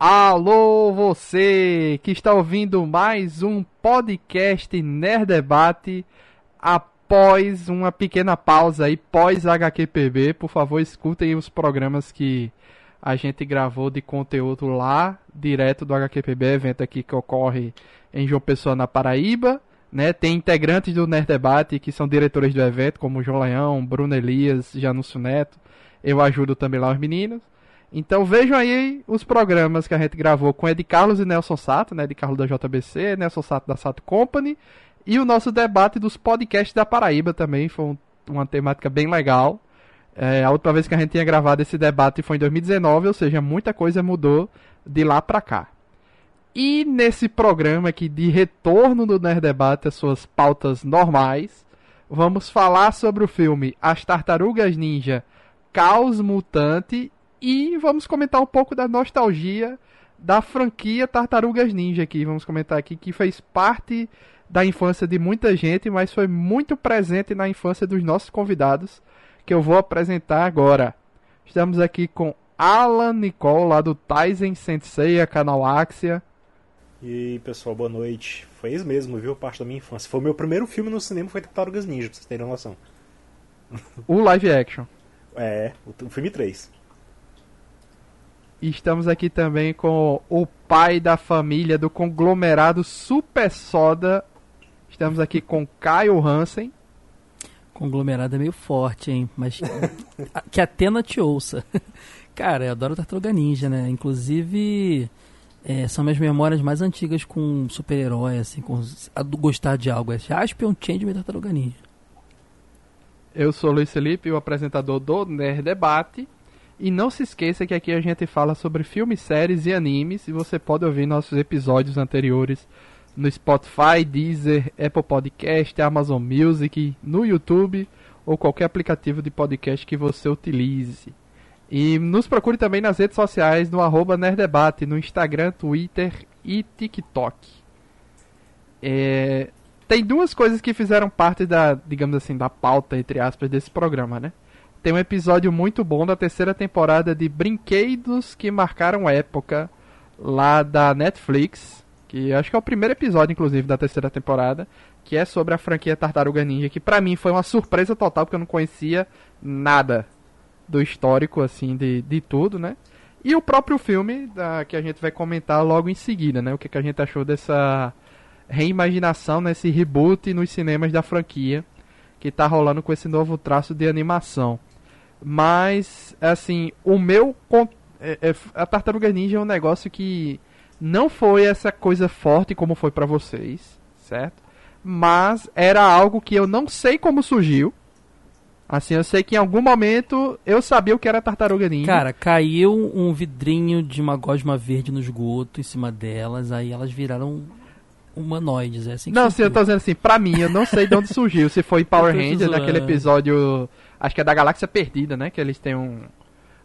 Alô, você que está ouvindo mais um podcast Nerd Debate após uma pequena pausa aí, pós HQPB. Por favor, escutem os programas que a gente gravou de conteúdo lá, direto do HQPB, evento aqui que ocorre em João Pessoa, na Paraíba. Né? Tem integrantes do Nerd Debate que são diretores do evento, como João Leão, Bruno Elias, Janúcio Neto. Eu ajudo também lá os meninos. Então vejam aí os programas que a gente gravou com Ed Carlos e Nelson Sato, né? Ed Carlos da JBC, Nelson Sato da Sato Company. E o nosso debate dos podcasts da Paraíba também foi um, uma temática bem legal. É, a última vez que a gente tinha gravado esse debate foi em 2019, ou seja, muita coisa mudou de lá pra cá. E nesse programa aqui de retorno do Nerd Debate às suas pautas normais, vamos falar sobre o filme As Tartarugas Ninja Caos Mutante e vamos comentar um pouco da nostalgia da franquia Tartarugas Ninja aqui. Vamos comentar aqui que fez parte da infância de muita gente, mas foi muito presente na infância dos nossos convidados, que eu vou apresentar agora. Estamos aqui com Alan Nicole, lá do Tyson Sensei, canal Axia. E aí, pessoal, boa noite. Foi isso mesmo, viu? Parte da minha infância. Foi o meu primeiro filme no cinema, foi Tartarugas Ninja, pra vocês terem noção. O live action. É, o filme 3. E estamos aqui também com o pai da família do conglomerado Super Soda. Estamos aqui com Caio Hansen. Conglomerado é meio forte, hein? Mas que a Atena te ouça. Cara, eu adoro Tartaruga Ninja, né? Inclusive, é, são minhas memórias mais antigas com super-herói, assim, com a gostar de algo. É Jaspion, Changeman e Tartaruga Ninja. Eu sou o Luiz Felipe, o apresentador do Nerd Debate. E não se esqueça que aqui a gente fala sobre filmes, séries e animes. E você pode ouvir nossos episódios anteriores no Spotify, Deezer, Apple Podcast, Amazon Music, no YouTube ou qualquer aplicativo de podcast que você utilize. E nos procure também nas redes sociais no arroba Nerdebate, no Instagram, Twitter e TikTok. É... Tem duas coisas que fizeram parte da, digamos assim, da pauta, entre aspas, desse programa, né? Tem um episódio muito bom da terceira temporada de Brinquedos que Marcaram Época, lá da Netflix, que acho que é o primeiro episódio, inclusive, da terceira temporada, que é sobre a franquia Tartaruga Ninja, que pra mim foi uma surpresa total, porque eu não conhecia nada do histórico, assim, de, de tudo, né? E o próprio filme, da, que a gente vai comentar logo em seguida, né? O que, que a gente achou dessa reimaginação, nesse reboot nos cinemas da franquia, que tá rolando com esse novo traço de animação. Mas, assim, o meu. É, é, a Tartaruga Ninja é um negócio que não foi essa coisa forte como foi para vocês, certo? Mas era algo que eu não sei como surgiu. Assim, eu sei que em algum momento eu sabia o que era Tartaruga Ninja. Cara, caiu um vidrinho de uma gosma verde no esgoto em cima delas, aí elas viraram humanoides, é assim Não, sim, eu tô dizendo assim, pra mim, eu não sei de onde surgiu. Se foi Power Rangers, naquele episódio Acho que é da Galáxia Perdida, né? Que eles têm um,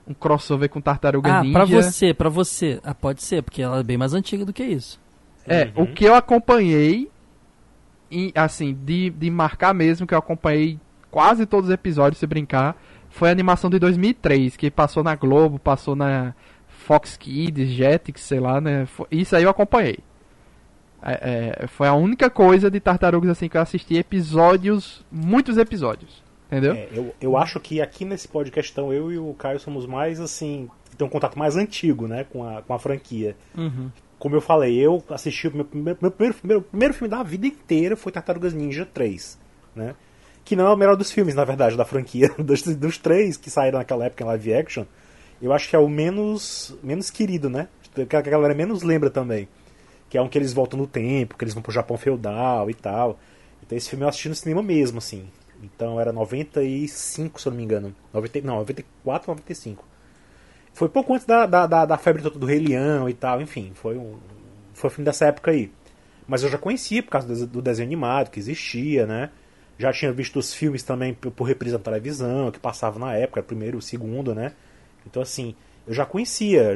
um crossover com Tartaruga ah, Ninja. Ah, pra você, pra você. Ah, pode ser, porque ela é bem mais antiga do que isso. É, uhum. o que eu acompanhei, e, assim, de, de marcar mesmo, que eu acompanhei quase todos os episódios, se brincar, foi a animação de 2003, que passou na Globo, passou na Fox Kids, Jetix, sei lá, né? Isso aí eu acompanhei. É, é, foi a única coisa de Tartarugas assim que eu assisti episódios, muitos episódios. Entendeu? É, eu, eu acho que aqui nesse podcast, então, eu e o Caio somos mais, assim, tem um contato mais antigo, né, com a, com a franquia. Uhum. Como eu falei, eu assisti o meu, meu, meu, primeiro, meu primeiro filme da vida inteira foi Tartarugas Ninja 3, né? Que não é o melhor dos filmes, na verdade, da franquia. Dos, dos três que saíram naquela época em live action, eu acho que é o menos, menos querido, né? Que a galera menos lembra também. Que é um que eles voltam no tempo, que eles vão pro Japão feudal e tal. Então esse filme eu assisti no cinema mesmo, assim. Então era 95, se eu não me engano. 90, não, 94, 95. Foi pouco antes da, da, da, da febre do Rei Leão e tal, enfim, foi um. Foi o fim dessa época aí. Mas eu já conhecia por causa do desenho animado que existia, né? Já tinha visto os filmes também por reprise na televisão, que passavam na época, primeiro segundo, né? Então assim, eu já conhecia.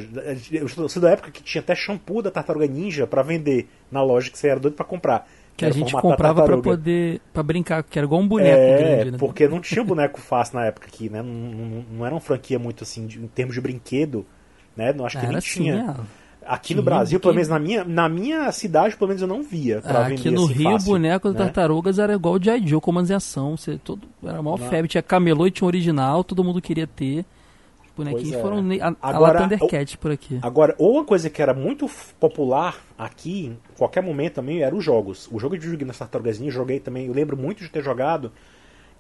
Eu sou da época que tinha até shampoo da Tartaruga Ninja para vender na loja que você era doido para comprar que a gente comprava para poder para brincar, que era igual um boneco é, grande, né? porque não tinha boneco fácil na época aqui, né? Não, não, não era uma franquia muito assim de, em termos de brinquedo, né? Não acho que nem assim, tinha. É. Aqui no Brasil, pelo menos na minha, na minha cidade, pelo menos eu não via. Pra Ah, aqui vender no assim Rio, o fácil, boneco das né? tartarugas era igual o G.I. Joe, comandos em ação. Você, todo, era a maior Não. febre. Tinha camelô e tinha original, todo mundo queria ter. Os bonequinhos Pois é. foram a, a Agora, lá Thundercat por aqui. Agora, ou uma coisa que era muito popular aqui, em qualquer momento também, eram os jogos. O jogo de joguei nas Tartarugas Ninja, joguei também, eu lembro muito de ter jogado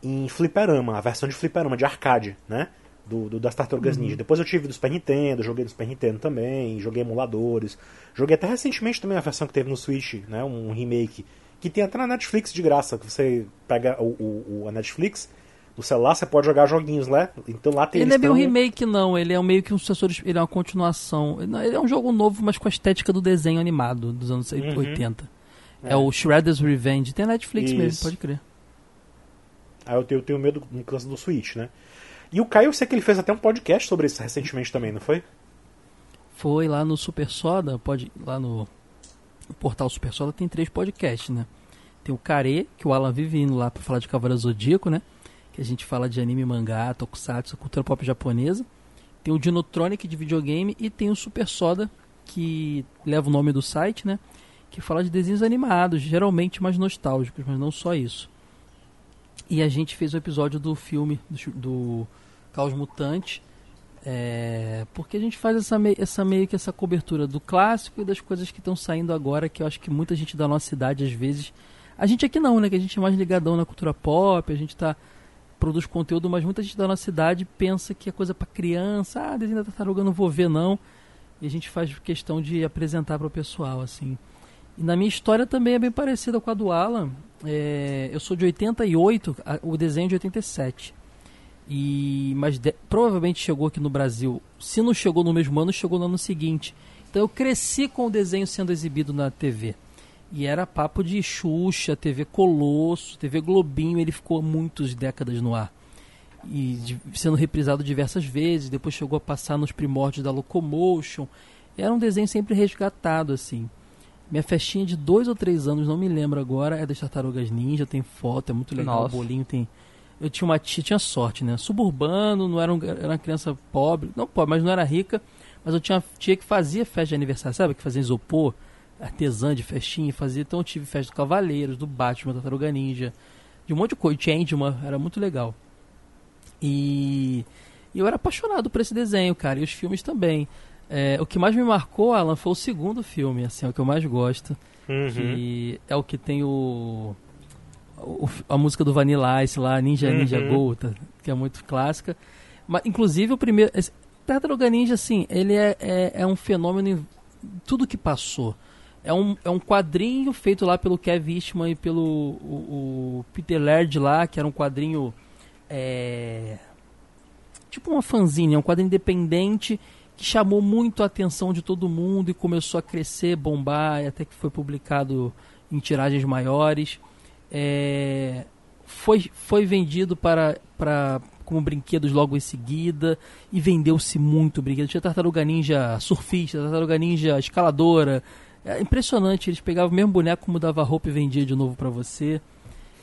em fliperama, a versão de fliperama, de arcade, né? Do, do- das Tartarugas Ninja. Depois eu tive do Super Nintendo, joguei no Super Nintendo também, joguei emuladores. Joguei até recentemente também a versão que teve no Switch, né? Um remake. Que tem até na Netflix de graça, que você pega o, o- o- a Netflix, no celular você pode jogar joguinhs, né? Então lá tem Ele não é tão- remake, não. Ele é meio que um sucessor. Ele é uma continuação. Ele é um jogo novo, mas com a estética do desenho animado dos anos Uhum. 80. É. É. o Shredder's Revenge. Tem Netflix mesmo, Isso. pode crer. Aí eu tenho, eu tenho medo no caso do Switch, né? E o Caio, eu sei que ele fez até um podcast sobre isso recentemente também, não foi? Foi lá no Super Soda, pode, lá no, no portal Super Soda tem três podcasts, né? Tem o Care, que o Alan vive indo lá pra falar de Cavaleiro Zodíaco, né? Que a gente fala de anime, mangá, tokusatsu, cultura pop japonesa. Tem o Dinotronic de videogame e tem o Super Soda, que leva o nome do site, né? Que fala de desenhos animados, geralmente mais nostálgicos, mas não só isso. E a gente fez o episódio do filme do, do Caos Mutante, é, porque a gente faz essa, essa meio que essa cobertura do clássico e das coisas que estão saindo agora, que eu acho que muita gente da nossa idade, às vezes. A gente aqui não, né? Que a gente é mais ligadão na cultura pop, a gente tá. Produz conteúdo, mas muita gente da nossa idade pensa que é coisa pra criança, ah, desenho da tartaruga não vou ver, não. E a gente faz questão de apresentar para o pessoal, assim. E na minha história também é bem parecida com a do Alan. É, eu sou de 88, a- o desenho é de 87. E, mas de- provavelmente chegou aqui no Brasil. Se não chegou no mesmo ano, chegou no ano seguinte. Então eu cresci com o desenho sendo exibido na TV. E era papo de Xuxa, TV Colosso, TV Globinho, ele ficou muitas décadas no ar. E de- sendo reprisado diversas vezes, depois chegou a passar nos primórdios da Locomotion. Era um desenho sempre resgatado, assim. Minha festinha de dois ou três anos, não me lembro agora, é das Tartarugas Ninja, tem foto, é muito legal, Nossa. o bolinho tem... Eu tinha uma tia, tinha sorte, né? Suburbano, não era, um, era uma criança pobre, não pobre, mas não era rica, mas eu tinha uma tia que fazia festa de aniversário, sabe? Que fazia isopor, artesã de festinha, fazia. Então eu tive festa do Cavaleiros, do Batman, da Tartaruga Ninja, de um monte de coisa, Changeman, era muito legal. E, e eu era apaixonado por esse desenho, cara, e os filmes também. É, o que mais me marcou, Alan, foi o segundo filme, assim, é o que eu mais gosto. Uhum. Que é o que tem o, o- a música do Vanilla Ice lá, Ninja Ninja Uhum. Go, tá? que é muito clássica. Mas, inclusive, o primeiro. Tartaruga Ninja, assim, ele é, é, é um fenômeno em tudo que passou. É um, é um quadrinho feito lá pelo Kevin Eastman e pelo o, o Peter Laird lá, que era um quadrinho. é, tipo uma fanzine, é um quadrinho independente que chamou muito a atenção de todo mundo e começou a crescer, bombar, e até que foi publicado em tiragens maiores. É, foi, foi vendido para, para como brinquedos logo em seguida e vendeu-se muito brinquedo. Tinha Tartaruga Ninja surfista, Tartaruga Ninja escaladora. É impressionante, eles pegavam o mesmo boneco, mudava a roupa e vendia de novo para você.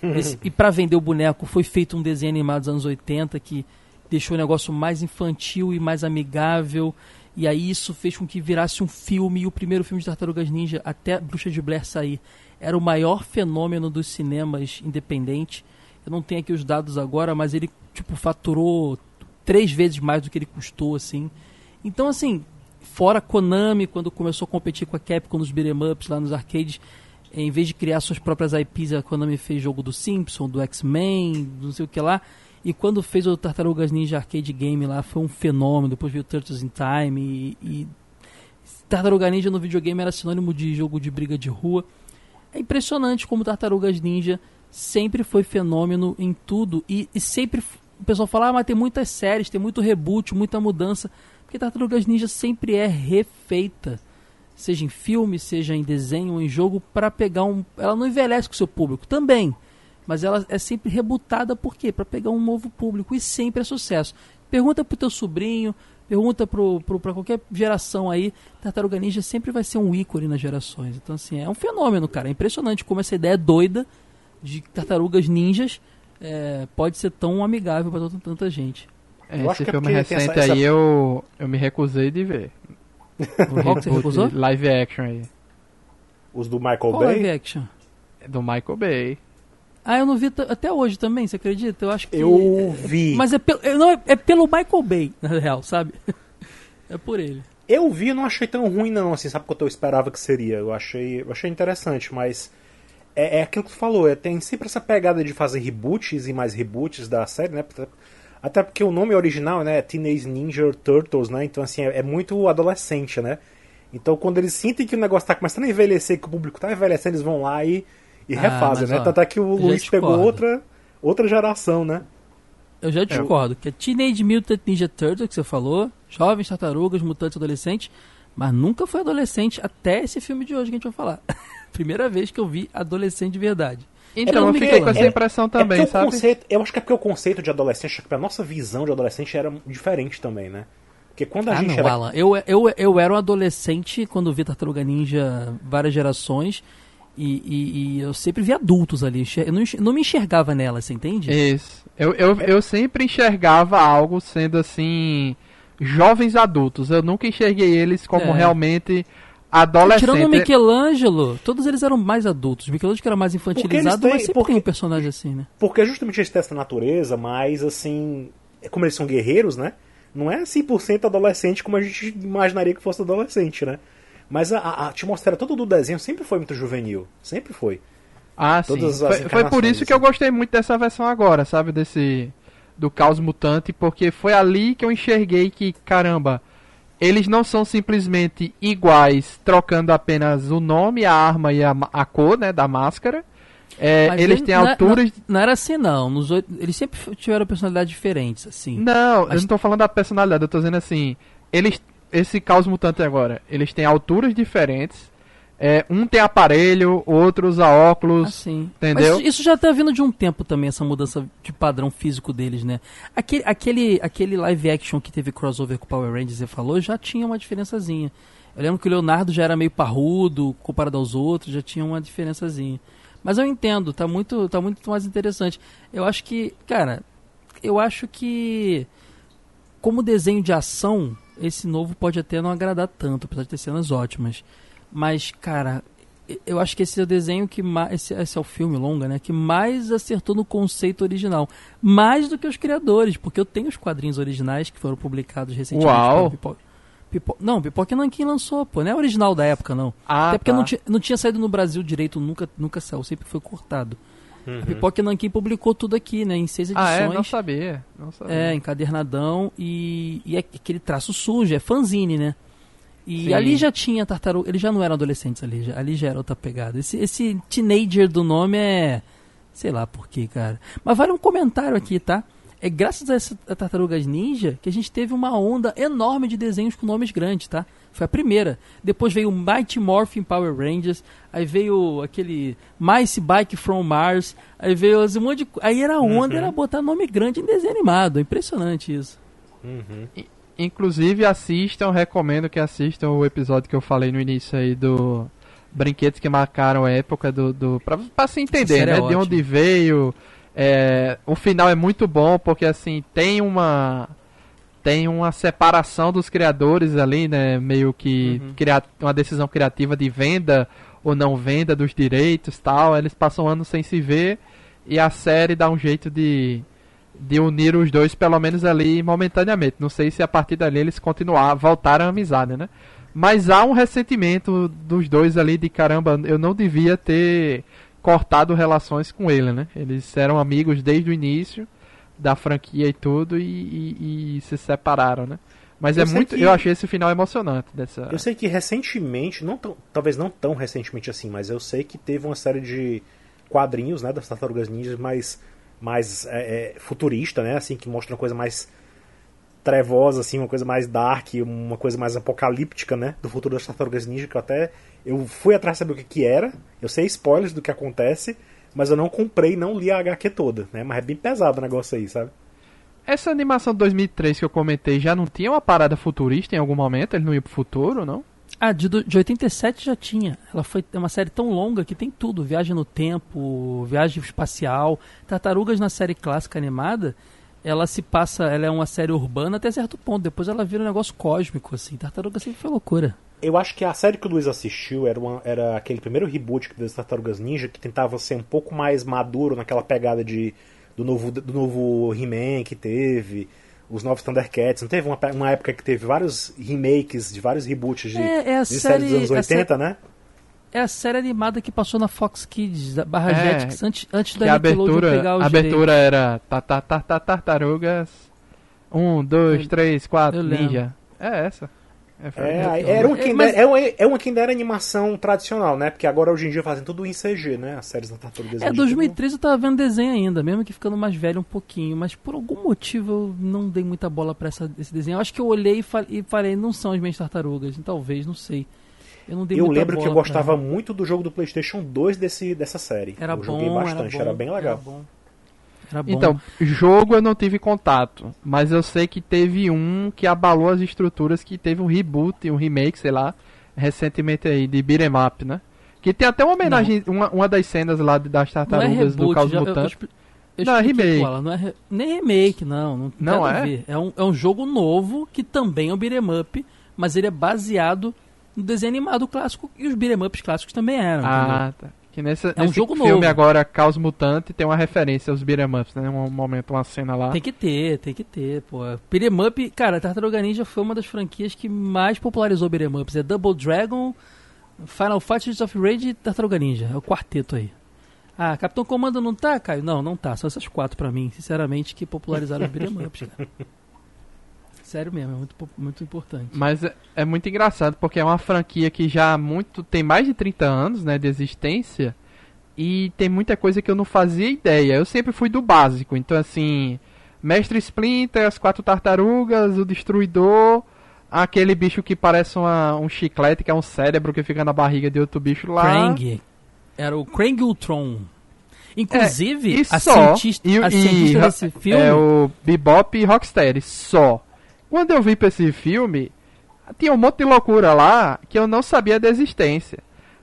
Esse- e para vender o boneco foi feito um desenho animado dos anos 80 que deixou o negócio mais infantil e mais amigável. E aí isso fez com que virasse um filme. E o primeiro filme de Tartarugas Ninja, até Bruxa de Blair sair, era o maior fenômeno dos cinemas independentes. Eu não tenho aqui os dados agora, mas ele tipo faturou três vezes mais do que ele custou, assim. Então, assim, fora Konami, quando começou a competir com a Capcom nos beat'em ups lá nos arcades, em vez de criar suas próprias IPs, a Konami fez jogo do Simpson, do X-Men, não sei o que lá. E quando fez o Tartarugas Ninja Arcade Game lá, foi um fenômeno. Depois veio Turtles in Time e, e Tartaruga Ninja no videogame era sinônimo de jogo de briga de rua. É impressionante como Tartarugas Ninja sempre foi fenômeno em tudo e, e sempre o pessoal fala, ah, mas tem muitas séries, tem muito reboot, muita mudança, porque Tartarugas Ninja sempre é refeita, seja em filme, seja em desenho ou em jogo, para pegar um, ela não envelhece com o seu público também, mas ela é sempre rebutada por quê? Para pegar um novo público e sempre é sucesso. Pergunta pro teu sobrinho, pergunta pro, pro, qualquer geração aí, Tartaruga Ninja sempre vai ser um ícone nas gerações. Então, assim, é um fenômeno, cara. É impressionante como essa ideia doida de tartarugas ninjas é, pode ser tão amigável para tanta gente. Eu acho Esse que é filme tem recente essa- essa- aí eu, eu me recusei de ver. O Qual que você reboot recusou? live action aí. Os do Michael Qual Bay. live action? É Do Michael Bay. Ah, eu não vi até hoje também, você acredita? Eu acho que. Eu vi. Mas é, pelo, é, não, é, é pelo Michael Bay, na real, sabe? É por ele. Eu vi e não achei tão ruim, não, assim, sabe o que eu esperava que seria? Eu achei, eu achei interessante, mas. É, é aquilo que tu falou, é, tem sempre essa pegada de fazer reboots e mais reboots da série, né? Até porque o nome original, né, é Teenage Ninja Turtles, né? Então, assim, é, é muito adolescente, né? Então, quando eles sentem que o negócio tá começando a envelhecer, que o público tá envelhecendo, eles vão lá e, e Ah, refazem, né? ó, Tanto é que o Luiz pegou discordo. outra, outra geração, né? Eu já discordo, que é Teenage Mutant Ninja Turtles, que você falou, jovens tartarugas, mutantes adolescentes, mas nunca foi adolescente até esse filme de hoje que a gente vai falar. Primeira vez que eu vi adolescente de verdade. Então, eu porque- fiquei com essa é- impressão é também, o sabe? conceito, eu acho que é porque o conceito de adolescente, acho que a nossa visão de adolescente era diferente também, né? Porque quando a Ah, gente não, era Alan. Eu, eu, eu era um adolescente quando vi Tartaruga Ninja várias gerações e, e- e eu sempre vi adultos ali. Eu não, não me enxergava nela, você entende? Isso. Eu, eu, eu sempre enxergava algo sendo assim. Jovens adultos. Eu nunca enxerguei eles como É. realmente adolescentes. Tirando o Michelangelo, todos eles eram mais adultos. O Michelangelo que era mais infantilizado, têm- mas sempre porque- tem um personagem assim, né? Porque é justamente eles têm essa natureza, mas assim, é como eles são guerreiros, né? Não é 100% adolescente como a gente imaginaria que fosse adolescente, né? Mas a, a atmosfera toda do desenho sempre foi muito juvenil. Sempre foi. Ah, sim. Todas as Foi, foi por isso que eu gostei muito dessa versão agora, sabe? Desse. Do Caos Mutante, porque foi ali que eu enxerguei que, caramba, eles não são simplesmente iguais, trocando apenas o nome, a arma e a, a cor, né, da máscara. É, eles ele- têm não é- alturas. Não, não era assim, não. Nos oito- eles sempre tiveram personalidades diferentes, assim. Não, eu Mas- não tô falando da personalidade, eu tô dizendo assim, eles esse caos mutante agora, eles têm alturas diferentes. É, um tem aparelho, outro usa óculos. Assim. entendeu? Mas isso já tá vindo de um tempo também, essa mudança de padrão físico deles, né? Aquele, aquele, aquele live action que teve crossover com o Power Rangers, você falou, já tinha uma diferençazinha. Eu lembro que o Leonardo já era meio parrudo comparado aos outros, já tinha uma diferençazinha. Mas eu entendo, tá muito, tá muito mais interessante. Eu acho que, cara, eu acho que como desenho de ação, esse novo pode até não agradar tanto, apesar de ter cenas ótimas. Mas, cara, eu acho que esse é o desenho que mais. Esse, esse é o filme longa, né? Que mais acertou no conceito original. Mais do que os criadores, porque eu tenho os quadrinhos originais que foram publicados recentemente. Uau! Pipo- Não, Pipoca Nankin lançou, pô. Não é original da época, não. Ah, Até porque tá. não, tinha, não tinha saído no Brasil direito, nunca, nunca saiu, sempre foi cortado. Uhum. A Pipoca Nankin publicou tudo aqui, né? Em seis edições. Ah, é? Não sabia. Não sabia. É, encadernadão e, e é aquele traço sujo, é fanzine, né? E Sim. ali já tinha tartaruga, eles já não eram adolescentes ali, já, ali já era outra pegada. Esse, esse teenager do nome é. Sei lá por quê, cara. Mas vale um comentário aqui, tá? É graças a essa a Tartarugas Ninja que a gente teve uma onda enorme de desenhos com nomes grandes, tá? Foi a primeira. Depois veio o Mighty Morphin Power Rangers, aí veio aquele Mice Bike from Mars, aí veio um monte de. co- Aí era a onda, Uhum. era botar nome grande em desenho animado. É impressionante isso. Uhum. Inclusive assistam, recomendo que assistam o episódio que eu falei no início aí do brinquedos que marcaram a época do, do pra, pra se entender, né? é de onde veio. É, o final é muito bom porque assim tem uma tem uma separação dos criadores ali, né? Meio que Uhum. cria, uma decisão criativa de venda ou não venda dos direitos, tal. Eles passam anos sem se ver e a série dá um jeito de de unir os dois, pelo menos ali momentaneamente. Não sei se a partir dali eles continuar, voltaram a amizade, né? Mas há um ressentimento dos dois ali de caramba, eu não devia ter cortado relações com ele, né? Eles eram amigos desde o início da franquia e tudo e, e- e se separaram, né? Mas Eu é muito, que- eu achei esse final emocionante dessa. Eu sei que recentemente, não tão- talvez não tão recentemente assim, mas eu sei que teve uma série de quadrinhos, né, das Tartarugas Ninjas mais, mais é, é, futurista, né, assim, que mostra uma coisa mais trevosa, assim, uma coisa mais dark, uma coisa mais apocalíptica, né, do futuro das Tartarugas Ninja, que eu até eu fui atrás saber o que que era, eu sei spoilers do que acontece, mas eu não comprei, não li a HQ toda, né, mas é bem pesado o negócio aí, sabe? Essa animação de 2003 que eu comentei já não tinha uma parada futurista em algum momento? Ele não ia pro futuro, não? Ah, de, de 87 já tinha. Ela foi é uma série tão longa que tem tudo: viagem no tempo, viagem espacial. Tartarugas na série clássica animada ela se passa, ela é uma série urbana até certo ponto, depois ela vira um negócio cósmico, assim. Tartaruga sempre foi loucura. Eu acho que a série que o Luiz assistiu era, uma, era aquele primeiro reboot das Tartarugas Ninja que tentava ser um pouco mais maduro naquela pegada de, do novo, do novo He-Man que teve, os novos Thundercats. Não teve uma, uma época que teve vários remakes de vários reboots de, É, é de séries dos anos série- a 80, né? É a série animada que passou na Fox Kids, da barra É, Jetix, antes, antes da Nickelodeon abertura, pegar os a abertura era ta, ta, ta, ta, tartarugas. Um, dois, Eu- três, quatro, ninja. É essa. É, É, aí- eu- era uma que é, ainda, mas- é, uma, é uma era animação tradicional, né? Porque agora hoje em dia fazem tudo em CG, né? As séries da Tartarugas É, Ninja, 2013 eu tava vendo desenho ainda, mesmo que ficando mais velho um pouquinho, mas por algum motivo eu não dei muita bola pra essa, esse desenho. Eu acho que eu olhei e, fa- e falei, não são as minhas tartarugas, talvez, não sei. Eu não dei Eu muita lembro que eu gostava muito do jogo do PlayStation 2 desse, dessa série. Era eu bom, joguei bastante, era, era, bom, bem legal. Era. Era. Então, jogo eu não tive contato, mas eu sei que teve um que abalou as estruturas, que teve um reboot, um remake, sei lá, recentemente aí, de Beat'em Up, né? Que tem até uma homenagem, uma, uma das cenas lá das é tartarugas do reboot, Caos já, eu, eu, Mutante. expli- eu Não, é remake. ela, não é re- nem remake, não. Não, Não é? ver. É um, é um jogo novo que também é um beat'em up, mas ele é baseado no desenho animado clássico e os beat'em ups clássicos também eram. entendeu? Ah, tá. Que nesse, É um nesse jogo filme novo. agora, Caos Mutante, tem uma referência aos beat'em ups, né? Um momento, uma cena lá. Tem que ter, tem que ter, pô. Beat'em Up, cara, Tartaruga Ninja foi uma das franquias que mais popularizou Beat'em Ups. É Double Dragon, Final Fight, Streets of Rage e Tartaruga Ninja. É o quarteto aí. Ah, Capitão Comando não tá, Caio? Não, não tá. São essas quatro pra mim, sinceramente, que popularizaram os Beat'em Ups, cara. Sério mesmo, é muito, muito importante. Mas é, é muito engraçado, porque é uma franquia que já muito, tem mais de 30 anos, né, de existência, e tem muita coisa que eu não fazia ideia. Eu sempre fui do básico, então assim, Mestre Splinter, as quatro tartarugas, o Destruidor, aquele bicho que parece uma- um chiclete, que é um cérebro que fica na barriga de outro bicho lá. Krang. Era o Krang Ultron. Inclusive, É, e a só. cientista, E- a e- cientista desse filme... É o Bebop e Rocksteady, só. Quando eu vi pra esse filme, tinha um monte de loucura lá que eu não sabia da existência.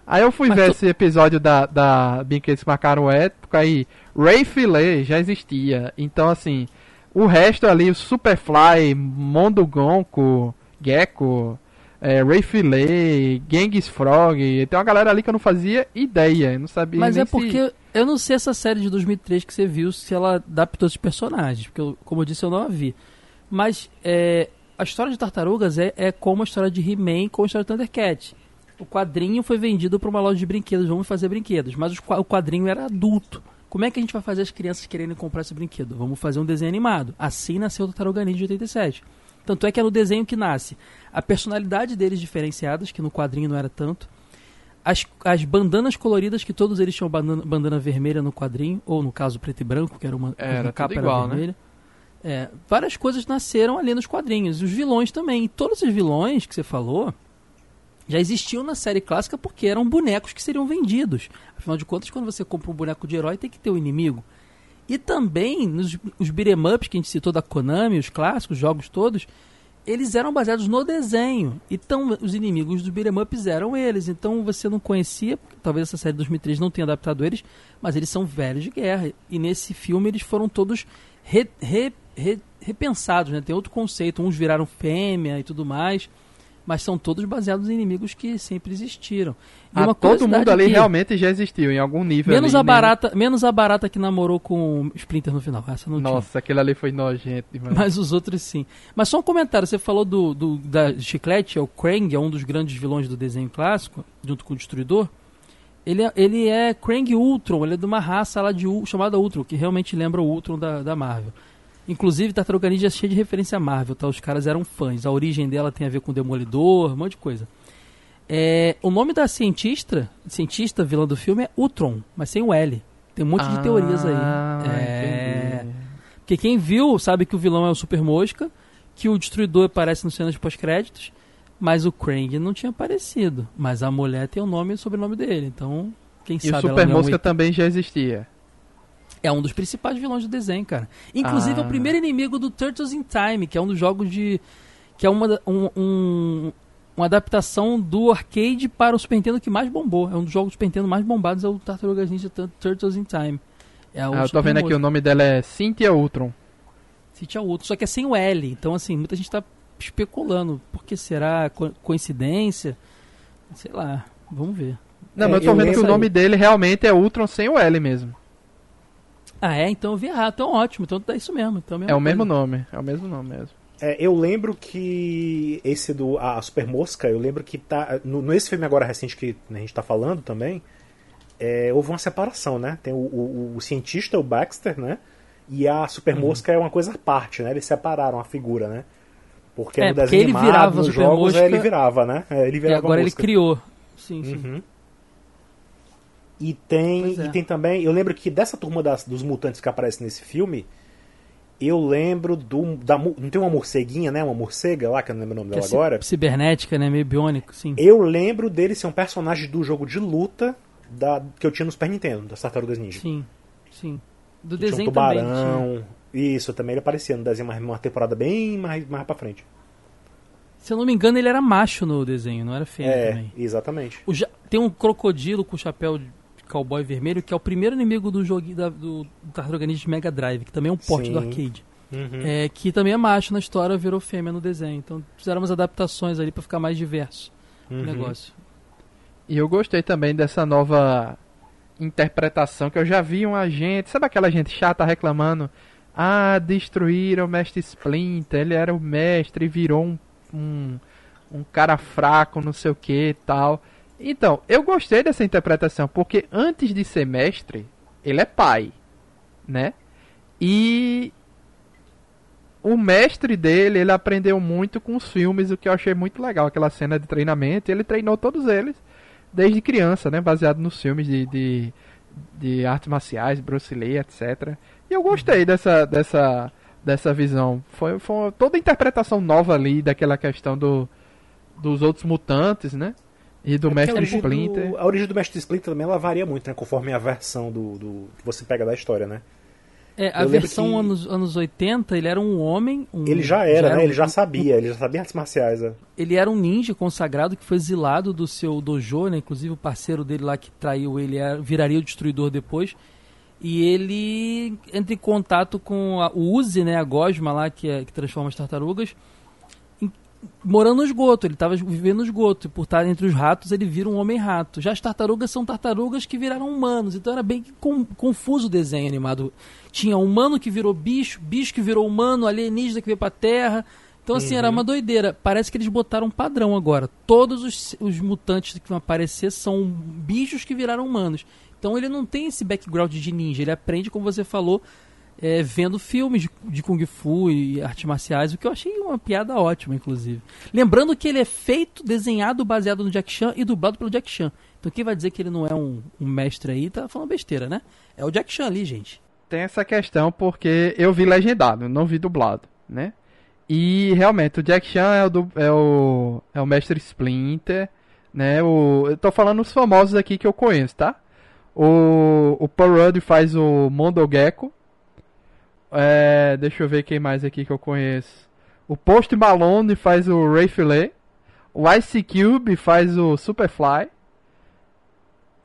Aí eu fui Mas ver tu- esse episódio da, da Brinquedos que Marcaram Época aí, Ray Filet já existia. Então, assim, o resto ali, o Superfly, Mondo Gonko, Gecko, é, Ray Filet, Genghis Frog, tem uma galera ali que eu não fazia ideia, eu não sabia Mas é se- porque eu não sei essa série de 2003 que você viu, se ela adaptou os personagens, porque, eu- como eu disse, eu não a vi. Mas é, a história de Tartarugas é, é como a história de He-Man com a história de Thundercat. O quadrinho foi vendido para uma loja de brinquedos, vamos fazer brinquedos, mas o quadrinho era adulto. Como é que a gente vai fazer as crianças quererem comprar esse brinquedo? Vamos fazer um desenho animado. Assim nasceu o Tartaruga Ninja de 87. Tanto é que é no desenho que nasce a personalidade deles diferenciadas, que no quadrinho não era tanto, as, as bandanas coloridas, que todos eles tinham bandana, bandana vermelha no quadrinho, ou no caso preto e branco, que era uma, Era uma capa era igual, né? É, várias coisas nasceram ali nos quadrinhos. Os vilões também. E todos os vilões que você falou já existiam na série clássica porque eram bonecos que seriam vendidos. Afinal de contas, quando você compra um boneco de herói, tem que ter o inimigo. E também, nos, os beat'em ups que a gente citou da Konami, os clássicos, os jogos todos, eles eram baseados no desenho. Então, os inimigos dos beat'em ups eram eles. Então, você não conhecia, talvez essa série de 2003 não tenha adaptado eles, mas eles são velhos de guerra. E nesse filme, eles foram todos re- re- re- repensados, né? Tem outro conceito. Uns viraram fêmea e tudo mais. Mas são todos baseados em inimigos que sempre existiram. E Ah, todo mundo ali aqui, realmente já existiu em algum nível. Menos ali, a né? barata, menos a barata que namorou com Splinter no final. Essa não tinha. Nossa, aquele ali foi nojento demais. Mas os outros sim. Mas só um comentário, você falou do, do da Chiclete, é o Krang, é um dos grandes vilões do desenho clássico, junto com o Destruidor. Ele é, ele é Krang Ultron, ele é de uma raça lá de chamada Ultron, que realmente lembra o Ultron da, da Marvel. Inclusive, Tartaruga Ninja é cheio de referência a Marvel, tá? Os caras eram fãs. A origem dela tem a ver com o Demolidor, um monte de coisa. É, o nome da cientista, cientista vilã do filme é Ultron, mas sem o L. Tem um monte de teorias aí. Ah, É, entendi. porque quem viu sabe que o vilão é o Super Mosca, que o Destruidor aparece nas cenas pós-créditos, mas o Krang não tinha aparecido. Mas a mulher tem o nome e o sobrenome dele, então quem E sabe o ela Super não é um Mosca também já existia. É um dos principais vilões do desenho, cara. Inclusive é Ah. o primeiro inimigo do Turtles in Time, que é um dos jogos de... que é uma, um, um- uma adaptação do arcade para o Super Nintendo que mais bombou. É um dos jogos do Super Nintendo mais bombados, é o Tartarugas Ninja Tur- Turtles in Time. É Ah, eu tô vendo aqui, o nome dela é Cynthia Ultron. Cite a Ultron, só que é sem o L. Então, assim, muita gente tá especulando. Por que será? Co coincidência? Sei lá, vamos ver. Não, É, mas eu tô eu vendo que o nome dele realmente é Ultron sem o L mesmo. Ah, é? Então eu vi errado. Então ótimo. Então é isso mesmo. Então, mesma É o mesmo coisa. nome, é o mesmo nome mesmo. É, eu lembro que esse do a Super Mosca, eu lembro que tá no, nesse filme agora recente que a gente tá falando também, é, houve uma separação, né? Tem o, o- o cientista, o Baxter, né? E a Super Uhum. Mosca é uma coisa à parte, né? Eles separaram a figura, né? Porque É, no porque desenho ele animado, virava nos jogos, Mosca- ele virava, né? É, ele E virava agora ele mosca. criou. Sim, sim. Uhum. E tem, é. e tem também. Eu lembro que dessa turma das, dos mutantes que aparece nesse filme, eu lembro do. Da, não tem uma morceguinha, né? Uma morcega lá, que eu não lembro o nome Que é dela ci- agora. cibernética, né? Meio biônico, sim. Eu lembro dele ser um personagem do jogo de luta da, que eu tinha no Super Nintendo, das Tartarugas Ninja. Sim, sim. Do Tinha um desenho também. tinha. tubarão. Isso, também ele aparecia no desenho, mas uma temporada bem mais, mais pra frente. Se eu não me engano, ele era macho no desenho, não era fêmea É, também. exatamente. O Tem um crocodilo com chapéu cowboy vermelho, que é o primeiro inimigo do jogo da, do, do Tartaruga Ninja de Mega Drive, que também é um porte do Sim. arcade. Uhum. É, que também é macho na história, virou fêmea no desenho. Então fizeram umas adaptações ali pra ficar mais diverso o Uhum. negócio. E eu gostei também dessa nova interpretação que eu já vi uma gente, sabe aquela gente chata reclamando? Ah, destruíram o mestre Splinter, ele era o mestre e virou um, um, um cara fraco, não sei o que e tal. Então, eu gostei dessa interpretação, porque antes de ser mestre, ele é pai, né? E o mestre dele, ele aprendeu muito com os filmes, o que eu achei muito legal, aquela cena de treinamento, ele treinou todos eles desde criança, né? Baseado nos filmes de, de, de artes marciais, Bruce Lee, etc. E eu gostei dessa, dessa, dessa visão. Foi, foi toda a interpretação nova ali daquela questão do, dos outros mutantes, né? E do É Mestre origem Splinter. Do, a origem do Mestre Splinter também ela varia muito, né? Conforme a versão do, do que você pega da história, né? É, a Eu versão que- anos, anos 80, ele era um homem. um- Ele já era, né? um- Ele já sabia, ele já sabia artes marciais. né? Ele era um ninja consagrado que foi exilado do seu dojo, né? Inclusive o parceiro dele lá que traiu ele era- viraria o destruidor depois. E ele entra em contato com a, o Uzi, né? A gosma lá que, é- que transforma as tartarugas. Morando no esgoto, ele estava vivendo no esgoto. E por estar entre os ratos, ele vira um homem-rato. Já as tartarugas são tartarugas que viraram humanos. Então era bem com- confuso o desenho animado. Tinha humano que virou bicho, bicho que virou humano, alienígena que veio pra terra. Então, assim, era uma doideira. Parece que eles botaram um padrão agora. Todos os, os mutantes que vão aparecer são bichos que viraram humanos. Então, ele não tem esse background de ninja. Ele aprende, como você falou, é, vendo filmes de, de Kung Fu e artes marciais, o que eu achei uma piada ótima, inclusive. Lembrando que ele é feito, desenhado, baseado no Jack Chan e dublado pelo Jack Chan. Então, quem vai dizer que ele não é um, um mestre aí, tá falando besteira, né? É o Jack Chan ali, gente. Tem essa questão porque eu vi legendado, não vi dublado, né? E realmente o Jack Chan é o, é o, é o mestre Splinter, né? O, eu tô falando os famosos aqui que eu conheço, tá? O, o Paul Rudd faz o Mondogecko. É, deixa eu ver quem mais aqui que eu conheço. O Post Malone faz o Ray Fillet. O Ice Cube faz o Superfly.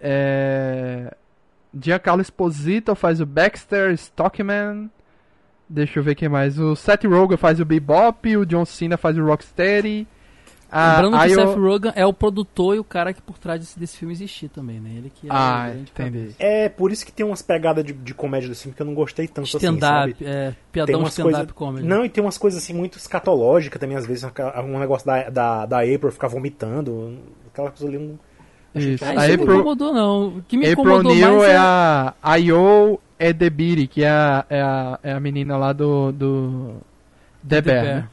É, Giancarlo Esposito faz o Baxter Stockman. Deixa eu ver quem mais. O Seth Rogen faz o Bebop. O John Cena faz o Rocksteady. A- Lembrando que o eu- Seth Rogen é o produtor e o cara que por trás desse, desse filme existir também, né? Ele que é Ah, entendi. cabeça. É por isso que tem umas pegadas de, de comédia desse filme que eu não gostei tanto assim, Stand-up, sabe? é, Tem piadão umas stand-up coisas. comedy. Não, e tem umas coisas assim muito escatológicas também, às vezes, um negócio da, da, da April ficar vomitando. Aquela coisa ali. Um... Isso. Ah, A isso não incomodou, não. O que me April incomodou Neil mais é é... a Ayo Edebiri, que é a, é a, é a menina lá do, do The, The Bear. Bear.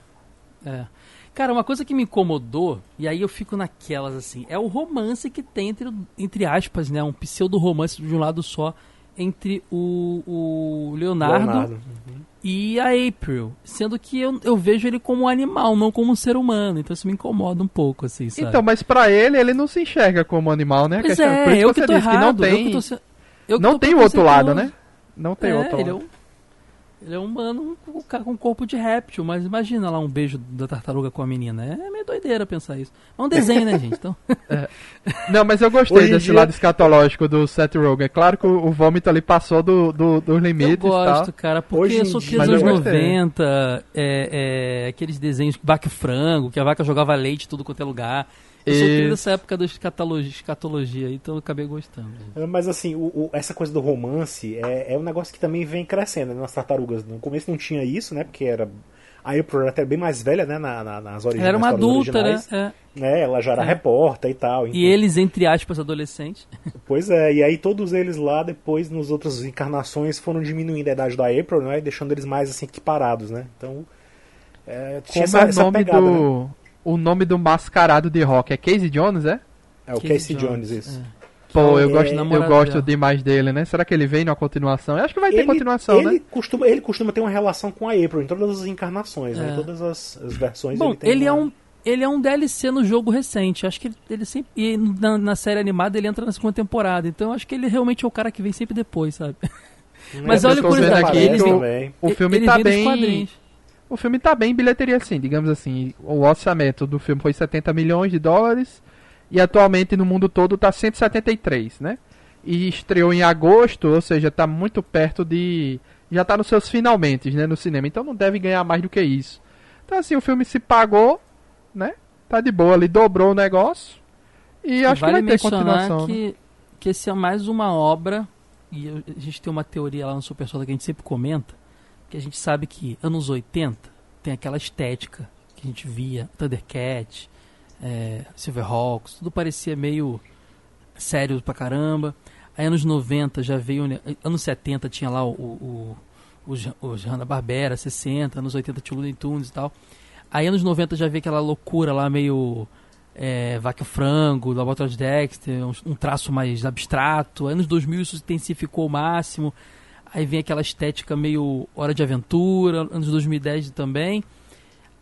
É. Cara, uma coisa que me incomodou, e aí eu fico naquelas assim, é o romance que tem entre, entre aspas, né? Um pseudo-romance de um lado só entre o, o Leonardo, Leonardo. e a April. Sendo que eu, eu vejo ele como um animal, não como um ser humano. Então isso me incomoda um pouco, assim, sabe? Então, mas pra ele, ele não se enxerga como animal, né? Pois é, eu que tô disse que não errado. eu tem, que tô se- eu que não tem o outro lado, né? Não tem é, outro ele é lado. um- Ele é humano com um, um corpo de réptil, mas imagina lá um beijo da tartaruga com a menina. É meio doideira pensar isso. É um desenho, né, gente? Então... É. Não, mas eu gostei Hoje desse dia... lado escatológico do Seth Rogen. É claro que o, vômito ali passou do, do, dos limites. Eu gosto, cara, porque eu sou dos anos 90, é, é, aqueles desenhos vaca e frango, que a vaca jogava leite tudo quanto é lugar. Eu sou filho dessa época da escatologia, escatologia, então eu acabei gostando. É, mas assim, o, o, essa coisa do romance é, é um negócio que também vem crescendo né, nas tartarugas. No começo não tinha isso, né? Porque era. A April era até bem mais velha, né? Na, na, nas origens. Ela era uma adulta, né? É. né? Ela já era é. repórter e tal. Então. E eles, entre aspas, adolescentes. Pois é, e aí todos eles lá, depois, nas outras encarnações, foram diminuindo a idade da April, né? Deixando eles mais assim equiparados, né? Então. É, tinha Como essa, é o nome pegada, do. Né? O nome do mascarado de rock é Casey Jones, é? É o Casey, Casey Jones, Jones, isso. É. Pô, eu, é, gosto, eu gosto demais dele, né? Será que ele vem na continuação? Eu acho que vai ter ele, continuação, ele né? Costuma, ele costuma ter uma relação com a April em todas as encarnações, né? é. né? Em todas as, as versões. Bom, ele, ele é um ele é um DLC no jogo recente. Acho que ele, ele sempre. E na, na, série animada ele entra na segunda temporada. Então acho que ele realmente é o cara que vem sempre depois, sabe? Mas olha a curiosidade, aqui, ele, o, o filme ele tá bem. O filme tá bem em bilheteria, assim, digamos assim. O orçamento do filme foi 70 milhões de dólares e atualmente no mundo todo tá 173, né? E estreou em agosto, ou seja, tá muito perto de. Já tá nos seus finalmente, né? No cinema. Então não deve ganhar mais do que isso. Então, assim, o filme se pagou, né? Tá de boa ali, dobrou o negócio. E acho vale que vai ter continuação. Que, né? que esse é mais uma obra. E a gente tem uma teoria lá no Super Soda que a gente sempre comenta que a gente sabe que anos 80 tem aquela estética que a gente via, Thundercat, é, Silverhawks, tudo parecia meio sério pra caramba. Aí anos 90 já veio, anos 70 tinha lá o, o, o, o Hanna-Barbera, 60, anos 80 tinha o Looney Tunes e tal. Aí anos 90 já veio aquela loucura lá meio é, Vaca Frango, Laboratório de Dexter, um, um, traço mais abstrato. Anos 2000 isso intensificou o máximo. Aí vem aquela estética meio Hora de Aventura, anos 2010 também.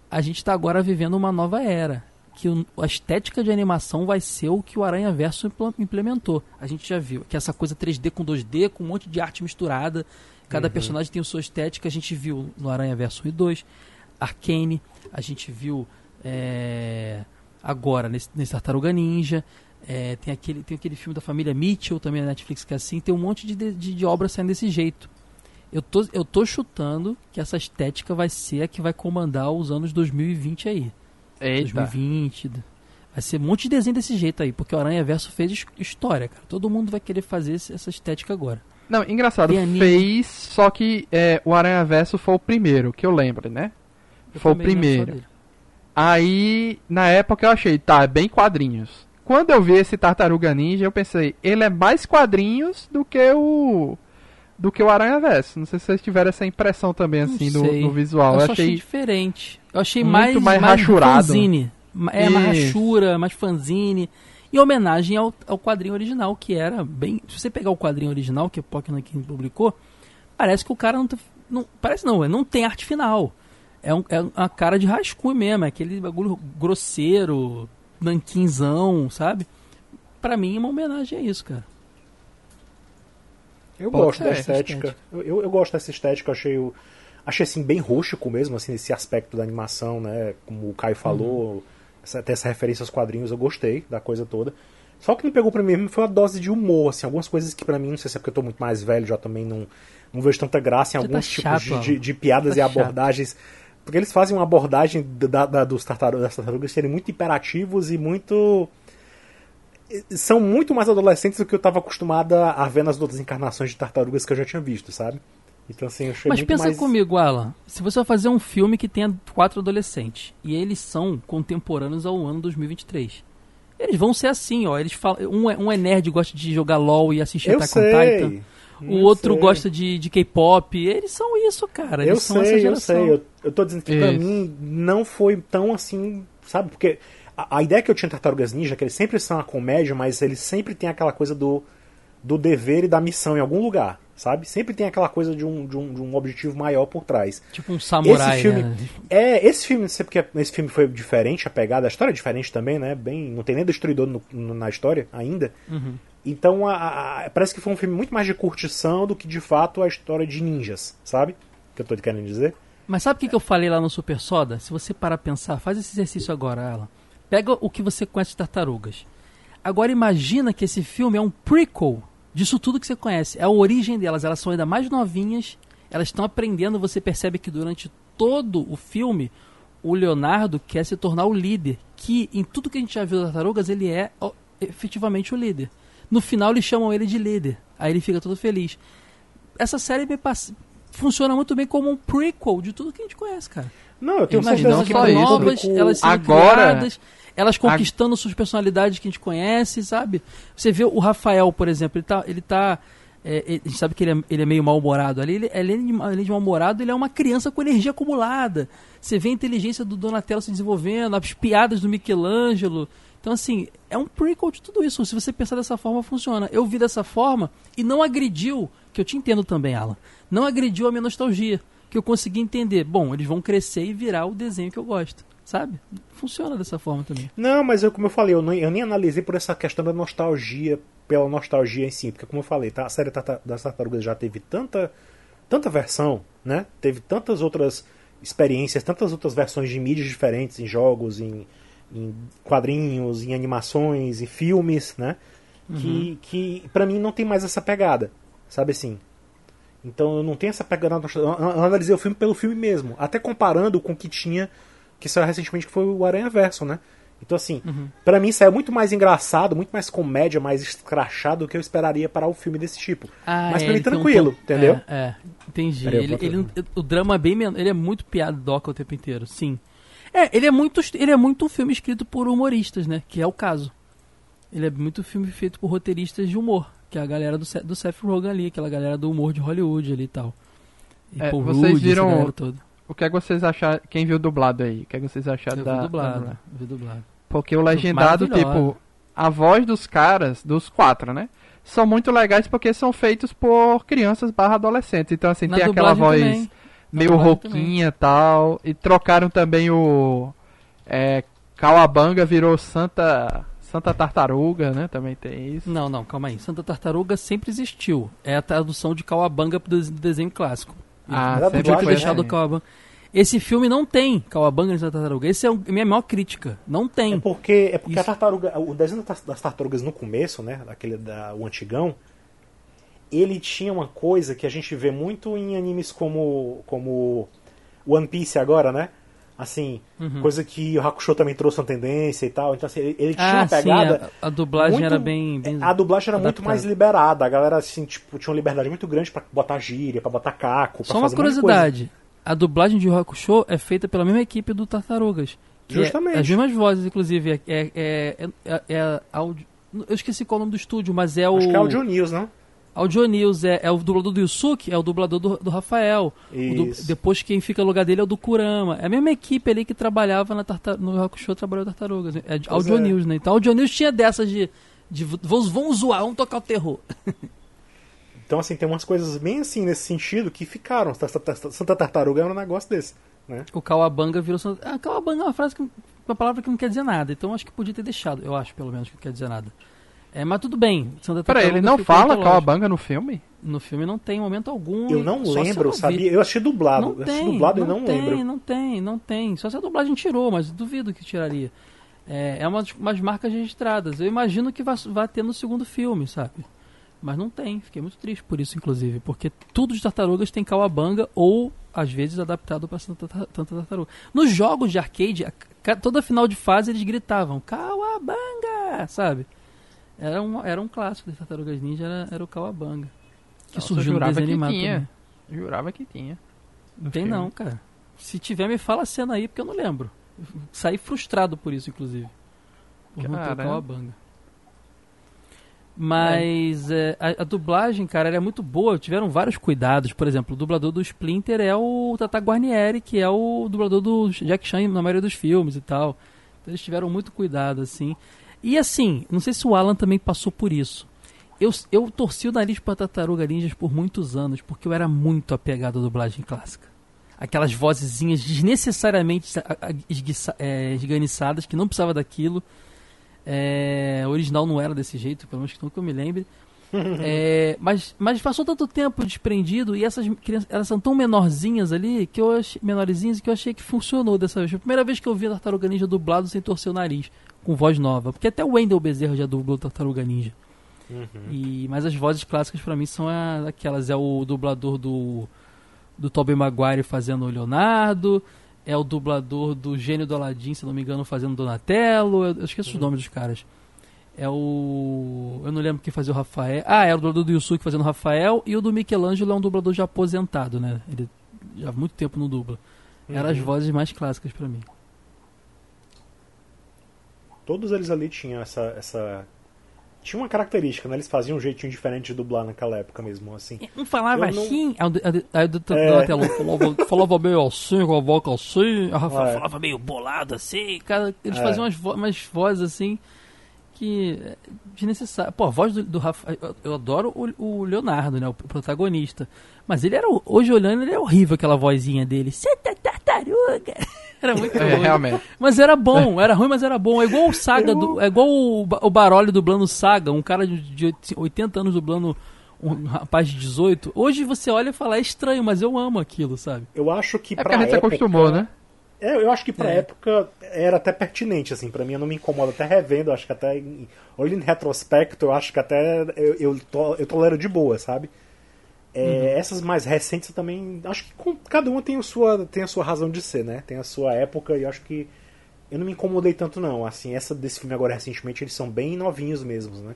A gente está agora vivendo uma nova era. Que o, a estética de animação vai ser o que o Aranha Verso implementou. A gente já viu que essa coisa 3D com 2D, com um monte de arte misturada. Cada uhum. personagem tem a sua estética. A gente viu no Aranha Verso 1 e 2. Arcane, a gente viu é, agora nesse, nesse Tartaruga Ninja. É, tem, aquele, tem aquele filme da família Mitchell, também na Netflix, que é assim. Tem um monte de, de, de obras saindo desse jeito. Eu tô, eu tô chutando que essa estética vai ser a que vai comandar os anos 2020 aí. Eita. 2020. Vai ser um monte de desenho desse jeito aí, porque o Aranha Verso fez história, cara. Todo mundo vai querer fazer essa estética agora. Não, engraçado, fez, só que é, o Aranha Verso foi o primeiro, que eu lembro, né? Eu foi o primeiro. Aí, na época eu achei, tá, é bem quadrinhos quando eu vi esse Tartaruga Ninja, eu pensei, ele é mais quadrinhos do que o do que o Aranha Verso. Não sei se vocês tiveram essa impressão também assim no, no, visual. Eu, eu achei, achei, diferente. Eu achei mais mais, mais rachurado. Fanzine. É, Isso. mais rachura, mais fanzine. Em homenagem ao, ao quadrinho original, que era bem. Se você pegar o quadrinho original que o Pokémon publicou, parece que o cara não, tá, não. Parece não, não tem arte final. É, um, é uma cara de rascunho mesmo, é aquele bagulho grosseiro, nanquinzão, sabe? Pra mim é uma homenagem a isso, cara. Eu Pode gosto da estética. estética. Eu, eu gosto dessa estética, achei o. Achei assim bem rústico mesmo, assim, esse aspecto da animação, né? Como o Caio falou, uhum. essa, até essa referência aos quadrinhos, eu gostei da coisa toda. Só que me pegou pra mim foi uma dose de humor, assim, algumas coisas que para mim, não sei se é porque eu tô muito mais velho, já também não, não vejo tanta graça em Você tá alguns tá tipos chato, de, de, de, piadas tá e abordagens. Chato porque eles fazem uma abordagem da, da, dos tartarugas, das tartarugas serem muito imperativos e muito. São muito mais adolescentes do que eu estava acostumada a ver nas outras encarnações de tartarugas que eu já tinha visto, sabe? Então, assim, eu achei Mas pensa mais... comigo, Alan. Se você vai fazer um filme que tenha quatro adolescentes e eles são contemporâneos ao ano 2023, eles vão ser assim, ó. Eles falam, um, é, um é nerd gosta de jogar LOL e assistir Attack on Titan o outro sei. gosta de, de K-pop. Eles são isso, cara. Eles eu sei, eu sei. Eu, eu tô dizendo que isso. pra mim não foi tão assim, sabe? Porque a, a, ideia que eu tinha em Tartarugas Ninja é que eles sempre são a comédia, mas eles sempre têm aquela coisa do, do dever e da missão em algum lugar, sabe? Sempre tem aquela coisa de um, de um, de um objetivo maior por trás. Tipo um samurai, esse filme, né? É, esse filme, não sei porque esse filme foi diferente, a pegada, a história é diferente também, né? Bem, não tem nem destruidor no, no, na história ainda. Uhum. Então a, a, parece que foi um filme muito mais de curtição do que de fato a história de ninjas, sabe? que eu tô querendo dizer? Mas sabe o que, que eu falei lá no Super Soda? Se você parar a pensar, faz esse exercício agora, Alan. Pega o que você conhece de tartarugas. Agora imagina que esse filme é um prequel disso tudo que você conhece. É a origem delas. Elas são ainda mais novinhas. Elas estão aprendendo. Você percebe que durante todo o filme, o Leonardo quer se tornar o líder. Que em tudo que a gente já viu das tartarugas, ele é efetivamente o líder. No final, eles chamam ele de líder. Aí ele fica todo feliz. Essa série me passa funciona muito bem como um prequel de tudo que a gente conhece, cara. Não, eu tenho Imagina, certeza elas que são o novas, público- elas são Agora- criadas, elas conquistando suas personalidades que a gente conhece, sabe? Você vê o Rafael, por exemplo, ele tá. Ele tá é, ele- a gente sabe que ele é, ele é meio mal-humorado ali. Ele, além de, além de mal-humorado, ele é uma criança com energia acumulada. Você vê a inteligência do Donatello se desenvolvendo, as piadas do Michelangelo. Então, assim, é um prequel de tudo isso. Se você pensar dessa forma, funciona. Eu vi dessa forma e não agrediu, que eu te entendo também, Alan, não agrediu a minha nostalgia. Que eu consegui entender. Bom, eles vão crescer e virar o desenho que eu gosto. Sabe? Funciona dessa forma também. Não, mas eu, como eu falei, eu, não- eu nem analisei por essa questão da nostalgia, pela nostalgia em si, porque como eu falei, tá, a série das Tartarugas já teve tanta, tanta versão, né? Teve tantas outras experiências, tantas outras versões de mídias diferentes, em jogos, em, em quadrinhos, em animações, em filmes, né? Que, que para mim não tem mais essa pegada, sabe assim? Então eu não tenho essa pegada. Eu analisei o filme pelo filme mesmo, até comparando com o que tinha, que saiu recentemente, que foi o Aranha Verso, né? Então, assim, pra mim saiu muito mais engraçado, muito mais comédia, mais escrachado do que eu esperaria para o filme desse tipo. Mas pra mim um tranquilo, entendeu? É, é, entendi. Ele, ele- o drama é bem men- ele é muito piadoca o tempo inteiro, sim. É, ele é muito ele é muito um filme escrito por humoristas, né? Que é o caso. Ele é muito filme feito por roteiristas de humor, que é a galera do, Seth- do Seth Rogen ali, aquela galera do humor de Hollywood ali e tal. E É, Paul vocês viram-. O que é que vocês acharam? Quem viu dublado aí? O que é que vocês acharam Eu da, vi da dublado, dublagem? vi dublado. Porque o legendado, tipo, a voz dos caras, dos quatro, né? São muito legais porque são feitos por crianças barra adolescentes. Então, assim, Na tem aquela voz também. Meio rouquinha e tal. E trocaram também o. É, Kawabanga virou Santa. Santa Tartaruga, né? Também tem isso. Não, não, calma aí. Santa Tartaruga sempre existiu. É a tradução de Kawabanga pro des- desenho clássico. Ah, Mas a sempre Podia ter dublagem, foi deixado o assim. Kawabanga. Esse filme não tem Kawabanga e Santa Tartaruga. Esse é a minha maior crítica. Não tem. É porque, é porque a tartaruga, o desenho das das tartarugas no começo, né, daquele da, o antigão, ele tinha uma coisa que a gente vê muito em animes como como One Piece agora, né? Assim, Uhum. coisa que o Hakusho também trouxe uma tendência e tal. Então assim, ele, ele tinha Ah, uma pegada sim, a, a dublagem muito- era bem, bem A dublagem era muito adaptada. mais liberada. A galera assim, tipo, tinha uma liberdade muito grande pra botar gíria, pra botar caco, pra Só uma um curiosidade. A dublagem de Hakusho é feita pela mesma equipe do Tartarugas. que é- Justamente. as mesmas vozes, inclusive. É, é, é, é, é áudio- Eu esqueci qual é o nome do estúdio, mas é o. Acho que é o John News, né? Audio News é, é o dublador do Yusuke, é o dublador do, do Rafael. Du- depois quem fica no lugar dele é o do Kurama. É a mesma equipe ali que trabalhava na tarta, no Hakusho, trabalhou Tartarugas. É Audio é. News, né? Então Audio News tinha dessas de. de vamos, vamos zoar, vamos tocar o terror. Então, assim, tem umas coisas bem assim nesse sentido que ficaram. Santa Tartaruga é um negócio desse, né? O Kawabanga virou. Santa- Ah, Kawabanga é uma frase que. uma palavra que não quer dizer nada. Então acho que podia ter deixado. Eu acho, pelo menos, que não quer dizer nada. É, mas tudo bem. Santa Peraí, ele não fala. Kawabanga no filme? No filme não tem momento algum. Eu não lembro, eu sabia? Eu achei dublado. Não eu achei tem, dublado não e não tem, lembro. não tem, não tem. Só se a dublagem tirou, mas duvido que tiraria. É, é umas, umas marcas registradas. Eu imagino que vai, vai ter no segundo filme, sabe? Mas não tem. Fiquei muito triste por isso, inclusive. Porque tudo de tartarugas tem Kawabanga ou, às vezes, adaptado para Santa, Tar- Santa Tartaruga. Nos jogos de arcade, toda final de fase eles gritavam Kawabanga, sabe? Era um, era um clássico das Tartarugas Ninja, era, era o Kawabanga. Que Nossa, surgiu eu no jurava desenho que animado tinha. Jurava que tinha. no Tem filme. não, cara. Se tiver, me fala a cena aí, porque eu não lembro. Saí frustrado por isso, inclusive. Por não ter o Caramba. Kawabanga. Mas é, a, a dublagem, cara, ela é muito boa. Tiveram vários cuidados. Por exemplo, o dublador do Splinter é o Tata Guarnieri, que é o dublador do Jack Chan na maioria dos filmes e tal. Então eles tiveram muito cuidado, assim. E assim, não sei se o Alan também passou por isso. Eu, eu torci o nariz pra Tartaruga Ninjas por muitos anos, porque eu era muito apegado à dublagem clássica. Aquelas vozezinhas desnecessariamente é, esganiçadas, que não precisava daquilo. É, original não era desse jeito, pelo menos que que eu me lembre. É, mas, mas passou tanto tempo desprendido e essas crianças elas são tão menorzinhas ali que eu achei, menorzinhas que eu achei que funcionou dessa vez. Foi a primeira vez que eu vi a Tartaruga Ninja dublado sem torcer o nariz, com voz nova. Porque até o Wendell Bezerra já dublou Tartaruga Ninja. Uhum. E, mas as vozes clássicas pra mim são a- aquelas. É o dublador do, do Tobey Maguire fazendo o Leonardo. É o dublador do Gênio do Aladdin, se não me engano, fazendo Donatello. Eu, eu esqueço os nomes dos caras. É o. Eu não lembro quem fazia o Rafael. Ah, é o dublador do Yusuke fazendo o Rafael. E o do Michelangelo é um dublador já aposentado, né? Ele já há muito tempo não dubla. Eram as Uhum. vozes mais clássicas pra mim. Todos eles ali tinham essa, essa. Tinha uma característica, né? Eles faziam um jeitinho diferente de dublar naquela época mesmo, assim. Um falava Eu não- assim, aí o É. Falava, falava meio assim, com a boca assim, a Rafa É. falava meio bolado assim, cara, eles É. faziam umas, vo umas vozes assim que é desnecessário. Pô, a voz do, do Rafa, eu, adoro o, o Leonardo, né, o protagonista, mas ele era, hoje olhando, ele é horrível aquela vozinha dele, senta tartaruga, era muito É, ruim. realmente. Mas era bom, era ruim, mas era bom. É igual o Saga, do, é igual o, o Baroli dublando Saga, um cara de, de 80 anos dublando um rapaz de 18. Hoje você olha e fala, é estranho, mas eu amo aquilo, sabe? Eu acho que É pra a gente se época... acostumou, né? É, eu acho que pra É. época era até pertinente, assim, pra mim eu não me incomodo até revendo, eu acho que até, em- olhando em retrospecto, eu acho que até eu, eu, to- eu tolero de boa, sabe? É, Essas mais recentes eu também, acho que com- cada uma tem, o sua, tem a sua razão de ser, né? Tem a sua época e eu acho que eu não me incomodei tanto não, assim, essa desse filme agora recentemente, eles são bem novinhos mesmos, né?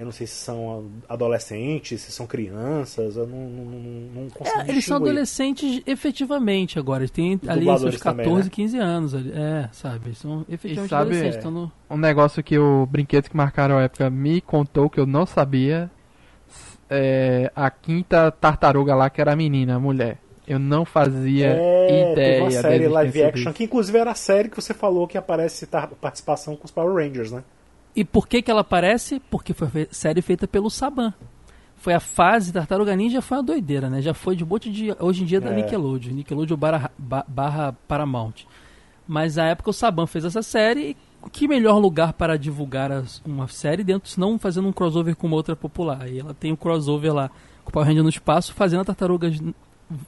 Eu não sei se são adolescentes, se são crianças, eu não, não, não, não consigo É, eles são adolescentes efetivamente agora. Eles têm ali seus 14, também, né? 15 anos. ali. É, sabe? Eles são efetivamente sabe, adolescentes. é. Estão no... Um negócio que o Brinquedos que Marcaram a Época me contou que eu não sabia. É a quinta tartaruga lá, que era a menina, a mulher. Eu não fazia É, ideia teve uma série live action, disso. que inclusive era a série que você falou que aparece tar- participação com os Power Rangers, né? E por que que ela aparece? Porque foi fe- série feita pelo Saban. Foi a fase Tartaruga Ninja, foi uma doideira, né? Já foi de um monte de. Hoje em dia é da. Nickelodeon. Nickelodeon barra, ba- barra Paramount. Mas na época o Saban fez essa série. E que melhor lugar para divulgar as- uma série dentro, senão fazendo um crossover com uma outra popular. E ela tem um crossover lá com o Power Ranger no espaço, fazendo a tartarugas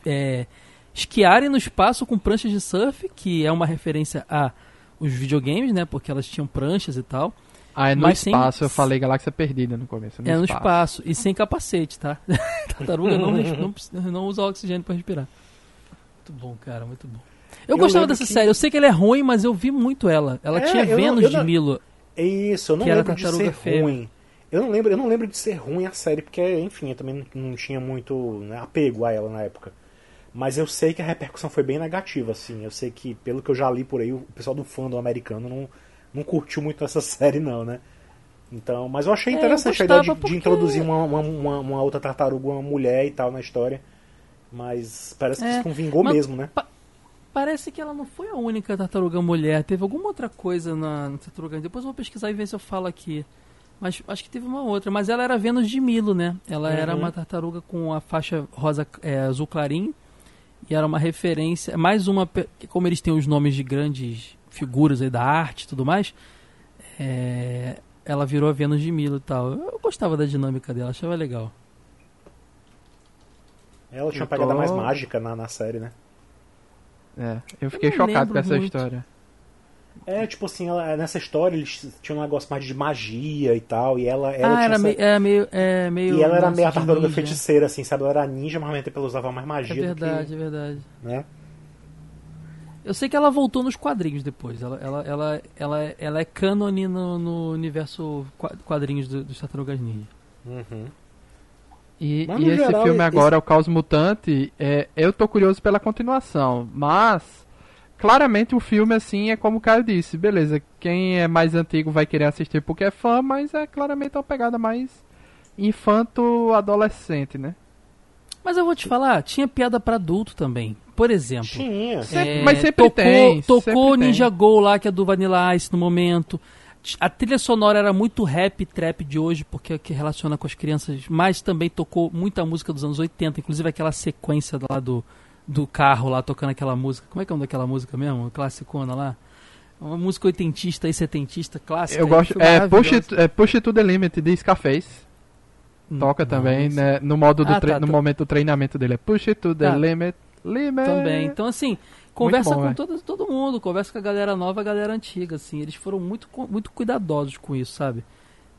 é, esquiarem no espaço com pranchas de surf, que é uma referência a os videogames, né? Porque elas tinham pranchas e tal. Ah, é no Mas sem- espaço, eu falei Galáxia Perdida no começo. É no espaço. E sem capacete, tá? Tartaruga não, não, não usa oxigênio pra respirar. Muito bom, cara, muito bom. Eu, Eu gostava dessa que- série. Eu sei que ela é ruim, mas eu vi muito ela. Ela É, tinha não- Vênus eu de não- Milo. É isso, eu não Que era lembro de ser Fêmea. ruim. Eu não lembro, eu não lembro de ser ruim a série, porque, enfim, eu também não, não tinha muito né, apego a ela na época. Mas eu sei que a repercussão foi bem negativa, assim. Eu sei que, pelo que eu já li por aí, o pessoal do fandom americano não, não curtiu muito essa série, não, né? Então, mas eu achei É, eu interessante a ideia de, gostava de porque- introduzir uma, uma, uma, uma outra tartaruga, uma mulher e tal na história. Mas parece que É, isso não vingou mesmo, né? Parece que ela não foi a única tartaruga mulher. Teve alguma outra coisa na, na tartaruga. Depois eu vou pesquisar e ver se eu falo aqui. Mas acho que teve uma outra. Mas ela era Vênus de Milo, né? Ela era Uhum. uma tartaruga com a faixa rosa é, azul clarinho. E era uma referência. Mais uma. Como eles têm os nomes de grandes figuras aí da arte e tudo mais. é, ela virou a Vênus de Milo e tal. Eu gostava da dinâmica dela, achava legal. Ela tinha Eu uma pegada tô- mais mágica na, na série, né? É, eu fiquei não chocado com essa muito. história. É, tipo assim, ela, nessa história eles tinham um negócio mais de magia e tal, e ela, ela ah, tinha era, essa- meio, é meio. É meio E ela era meio a tartaruga ninja. feiticeira, assim, sabe? Ela era ninja, mas ao mesmo tempo ela usava mais É magia do verdade, que. é verdade. Né? Eu sei que ela voltou nos quadrinhos depois. Ela, ela, ela, ela, ela é cânone no, no universo qua- quadrinhos do, dos Tartarugas Ninja. Uhum. E, e esse geral, filme esse- agora, O Caos Mutante, é, eu tô curioso pela continuação, mas claramente o filme, assim, é como o Caio disse, beleza, quem é mais antigo vai querer assistir porque é fã, mas é claramente uma pegada mais infanto-adolescente, né? Mas eu vou te falar, tinha piada pra adulto também. Por exemplo, Tinha. Sempre- mas sempre tocou, tem, Tocou sempre tem. Ninja Go lá, que é do Vanilla Ice no momento. A trilha sonora era muito rap trap de hoje, porque é que relaciona com as crianças, mas também tocou muita música dos anos 80, inclusive aquela sequência lá do, do carro lá tocando aquela música. Como é que é o nome daquela música mesmo? Classicona lá? Uma música oitentista e setentista clássica. Eu gosto, é maravilhosa. Push, It, é Push It to the Limit, de Scarface. Toca também, né? No modo do Ah, tá, no tô- momento do treinamento dele é push it to the Tá. limit, limit. Também. Então, assim, conversa bom, com velho. todo, todo mundo, conversa com a galera nova, a galera antiga, assim. Eles foram muito, muito cuidadosos com isso, sabe?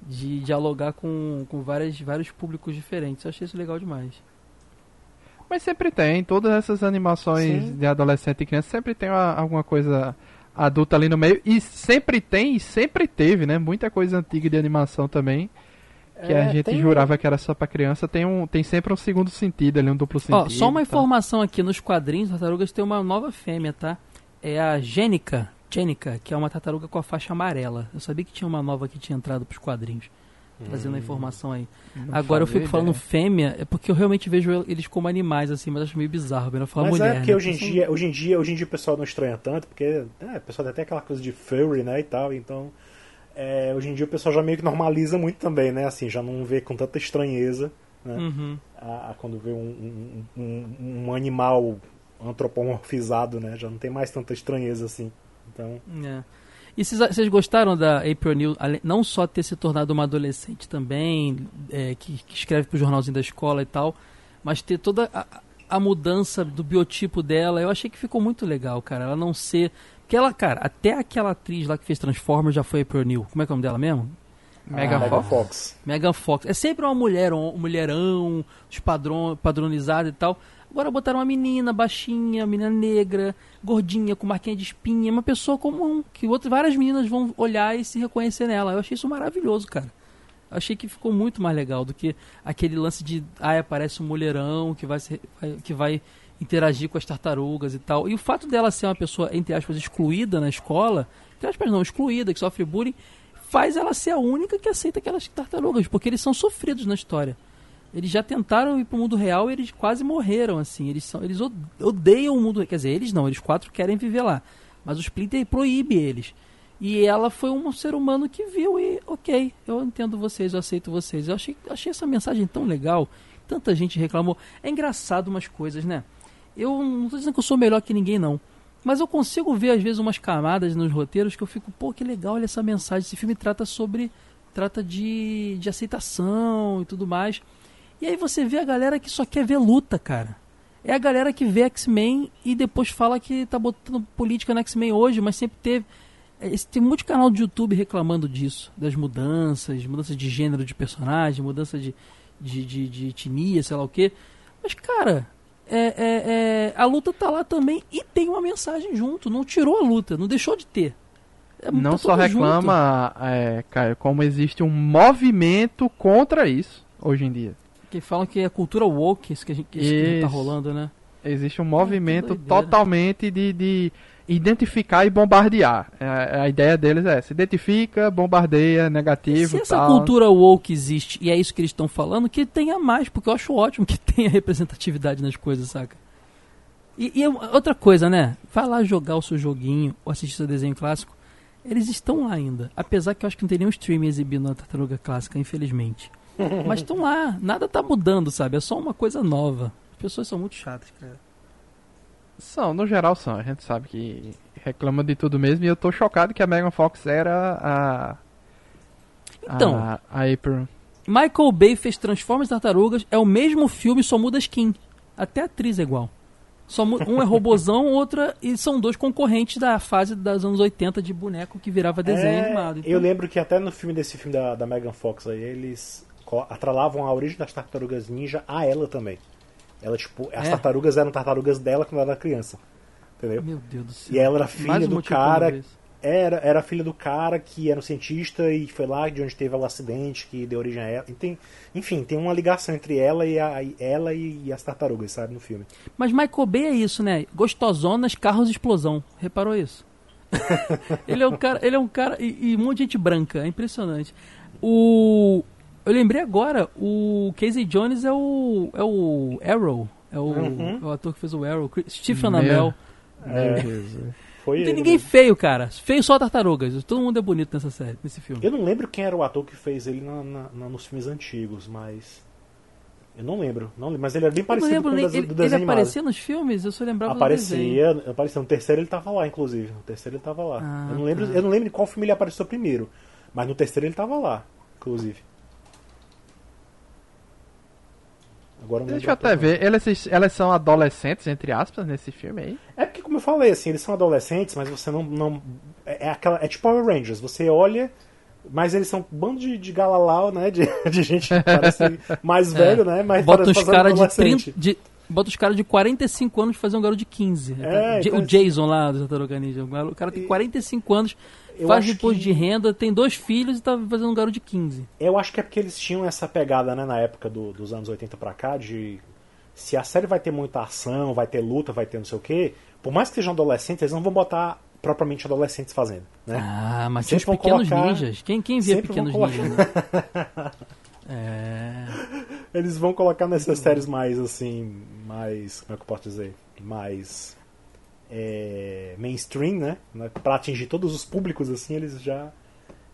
De dialogar com, com várias, vários públicos diferentes. Eu achei isso legal demais. Mas sempre tem, todas essas animações Sim. de adolescente e criança sempre tem uma- alguma coisa adulta ali no meio. E sempre tem e sempre teve, né? Muita coisa antiga de animação também. Que É, a gente tem- jurava que era só pra criança, tem, um, tem sempre um segundo sentido ali, um duplo sentido. Ó, só uma informação aqui, nos quadrinhos, tartarugas tem uma nova fêmea, tá? É a Gênica, Gênica, que é uma tartaruga com a faixa amarela. Eu sabia que tinha uma nova que tinha entrado pros quadrinhos. Trazendo a informação aí. Não Agora eu fico falando ideia. fêmea, é porque eu realmente vejo eles como animais, assim, mas acho meio bizarro. Melhor falar Mas mulher. é porque né? hoje em dia, hoje em dia, hoje em dia o pessoal não estranha tanto, porque é, o pessoal tem até aquela coisa de furry, né, e tal, então é, hoje em dia o pessoal já meio que normaliza muito também, né, assim, já não vê com tanta estranheza, né, Uhum. a, a quando vê um, um, um, um animal antropomorfizado, né, já não tem mais tanta estranheza assim. Então, É. E vocês gostaram da April ale- não só ter se tornado uma adolescente também, é, que, que escreve pro jornalzinho da escola e tal, mas ter toda a, a mudança do biotipo dela, eu achei que ficou muito legal, cara. Ela não ser. Porque ela, cara, até aquela atriz lá que fez Transformers já foi April News. Como é que é o nome dela mesmo? Megan a Fox? Megan Fox. Megan Fox. É sempre uma mulher, um mulherão, os padrão, padronizado e tal. Agora botaram uma menina baixinha, menina negra, gordinha, com marquinha de espinha, uma pessoa comum, que outras, várias meninas vão olhar e se reconhecer nela. Eu achei isso maravilhoso, cara. Eu achei que ficou muito mais legal do que aquele lance de, ah, aparece um mulherão que vai, se- vai- que vai interagir com as tartarugas e tal. E o fato dela ser uma pessoa, entre aspas, excluída na escola, entre aspas não, excluída, que sofre bullying, faz ela ser a única que aceita aquelas tartarugas, porque eles são sofridos na história. Eles já tentaram ir pro mundo real e eles quase morreram, assim. Eles, são, eles od- odeiam o mundo. Quer dizer, eles não, eles quatro querem viver lá. Mas o Splinter proíbe eles. E ela foi um ser humano que viu e, ok, eu entendo vocês, eu aceito vocês. Eu achei, achei essa mensagem tão legal. Tanta gente reclamou. É engraçado umas coisas, né? Eu não tô dizendo que eu sou melhor que ninguém, não. Mas eu consigo ver, às vezes, umas camadas nos roteiros que eu fico, pô, que legal, olha essa mensagem. Esse filme trata sobre. trata de, de aceitação e tudo mais. E aí você vê a galera que só quer ver luta, cara. É a galera que vê X-Men e depois fala que tá botando política no X-Men hoje, mas sempre teve. É, Tem muito canal de YouTube reclamando disso, das mudanças, mudança de gênero de personagem, mudança de, de, de, de etnia, sei lá o quê. Mas, cara, é, é, é, a luta tá lá também e tem uma mensagem junto. Não tirou a luta, não deixou de ter. É, Não tá só reclama, é, Caio, como existe um movimento contra isso hoje em dia. Que falam que é a cultura woke, isso que, a gente, que que tá rolando, né? Existe um movimento totalmente de, de identificar e bombardear. É, a ideia deles é, se identifica, bombardeia, negativo Se essa tal. cultura woke existe e é isso que eles estão falando, que tenha mais, porque eu acho ótimo que tenha representatividade nas coisas, saca? E, e outra coisa, né? Vai lá jogar o seu joguinho ou assistir seu desenho clássico. Eles estão lá ainda. Apesar que eu acho que não tem nenhum stream exibindo a Tartaruga Clássica, infelizmente. Mas estão lá. Nada tá mudando, sabe? É só uma coisa nova. As pessoas são muito chatas, cara. São, no geral são. A gente sabe que reclama de tudo mesmo. E eu tô chocado que a Megan Fox era a. Então. A, a April. Michael Bay fez Transformers Tartarugas, é o mesmo filme, só muda a skin. Até a atriz é igual. Só um é robozão, outra. E são dois concorrentes da fase dos anos 80 de boneco que virava desenho É, animado. Então, Eu lembro que até no filme desse filme da, da Megan Fox aí, eles atrelavam a origem das tartarugas ninja a ela também. Ela, tipo, as É. tartarugas eram tartarugas dela quando ela era criança. Entendeu? Meu Deus do céu. E ela era filha do cara. Era, era filha do cara que era um cientista e foi lá de onde teve o acidente que deu origem a ela. E tem, enfim, tem uma ligação entre ela e, a, ela e as tartarugas, sabe, no filme. Mas Michael Bay é isso, né? Gostosonas, carros, explosão. Reparou isso? ele é um cara, ele é um cara e, e um monte de gente branca, é impressionante. O eu lembrei agora, o Casey Jones é o é o Arrow, é o, Uhum. é o ator que fez o Arrow, Chris- Stephen Meu- Amell. É. Foi Não tem ele ninguém feio, cara. Feio só tartarugas. Todo mundo é bonito nessa série, nesse filme. Eu não lembro quem era o ator que fez ele na- na- na- nos filmes antigos, mas. Eu não lembro, não lembro. Mas ele era bem Eu parecido lembro com o Ele, do ele desenho animado. aparecia nos filmes? Eu só lembrava do desenho. Aparecia, aparecia. No terceiro ele tava lá, inclusive. No terceiro ele tava lá. Ah, eu, não lembro, tá. eu não lembro de qual filme ele apareceu primeiro. Mas no terceiro ele tava lá, inclusive. Agora Deixa eu até o ver. Elas, elas são adolescentes, entre aspas, nesse filme aí. É porque, como eu falei, assim, eles são adolescentes, mas você não. não é, é aquela, é tipo Power Rangers. Você olha. Mas eles são um bando de, de galalau, né? De, de gente que parece mais velho, né? Mas Bota os caras de adolescente. 30. De, bota os caras de 45 anos fazer um garoto de 15. É, Ja- então- o Jason lá do Tartaruga Ninja. O cara tem 45 anos, Eu faz imposto que- de renda, tem dois filhos e tá fazendo um garoto de 15. Eu acho que é porque eles tinham essa pegada, né, na época do- dos anos 80 pra cá, de se a série vai ter muita ação, vai ter luta, vai ter não sei o quê, por mais que sejam adolescentes, eles não vão botar propriamente adolescentes fazendo, né? Ah, mas tem os Sempre pequenos colocar- ninjas. Quem, quem via sempre pequenos colocar- ninjas? Né? é. Eles vão colocar nessas séries mais assim, mais, como é que eu posso dizer, mais é, mainstream, né? Pra atingir todos os públicos assim, eles já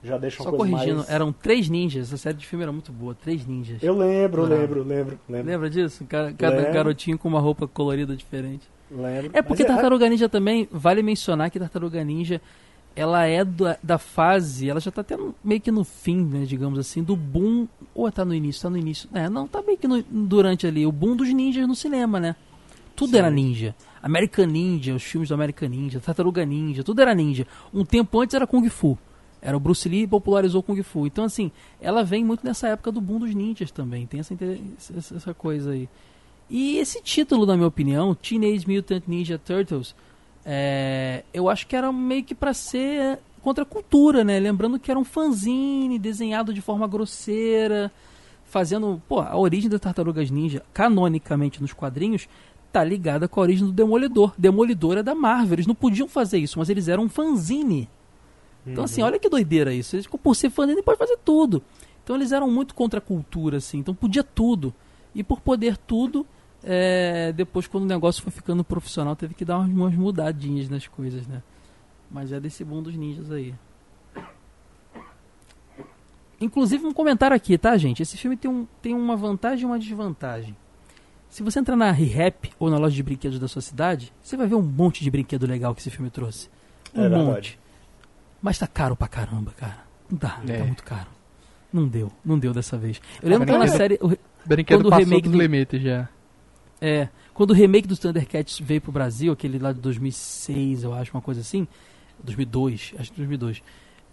já deixam Só coisa corrigindo, mais... eram três ninjas. Essa série de filme era muito boa. Três ninjas. Eu lembro, Não. lembro, lembro, lembro. Lembra disso? Cada, garotinho com uma roupa colorida diferente. lembro. É porque Mas Tartaruga Ninja também, vale mencionar que Tartaruga Ninja, ela é da, da fase, ela já tá até meio que no fim, né, digamos assim, do boom, ou tá no início, tá no início, é, não, tá meio que no- durante ali, o boom dos ninjas no cinema, né? Tudo era ninja. American Ninja, os filmes do American Ninja, Tartaruga Ninja, tudo era ninja. Um tempo antes era Kung Fu. Era o Bruce Lee popularizou Kung Fu. Então, assim, ela vem muito nessa época do boom dos ninjas também. Tem essa, essa- coisa aí. E esse título, na minha opinião, Teenage Mutant Ninja Turtles, é, eu acho que era meio que pra ser contra a cultura, né? Lembrando que era um fanzine desenhado de forma grosseira, fazendo. Pô, a origem das Tartarugas Ninja, canonicamente nos quadrinhos, tá ligada com a origem do Demolidor. Demolidor é da Marvel. Eles não podiam fazer isso, mas eles eram um fanzine. Então, assim, olha que doideira isso. Eles, por ser fanzine, pode fazer tudo. Então, eles eram muito contra a cultura, assim. Então, podia tudo. E por poder tudo, é, depois, quando o negócio foi ficando profissional, teve que dar umas, mudadinhas nas coisas, né? Mas é desse boom dos ninjas aí. Inclusive, um comentário aqui, tá, gente? Esse filme tem, um, tem uma vantagem e uma desvantagem. Se você entrar na ReHap ou na loja de brinquedos da sua cidade, você vai ver um monte de brinquedo legal que esse filme trouxe. Um É monte. Mas tá caro pra caramba, cara. Não dá, É. tá muito caro. Não deu, não deu dessa vez. Eu lembro que na série. o Brinquedo Quando o passou remake dos do- limites já. É, quando o remake dos Thundercats veio pro Brasil, aquele lá de 2006, eu acho, uma coisa assim, 2002, acho que 2002,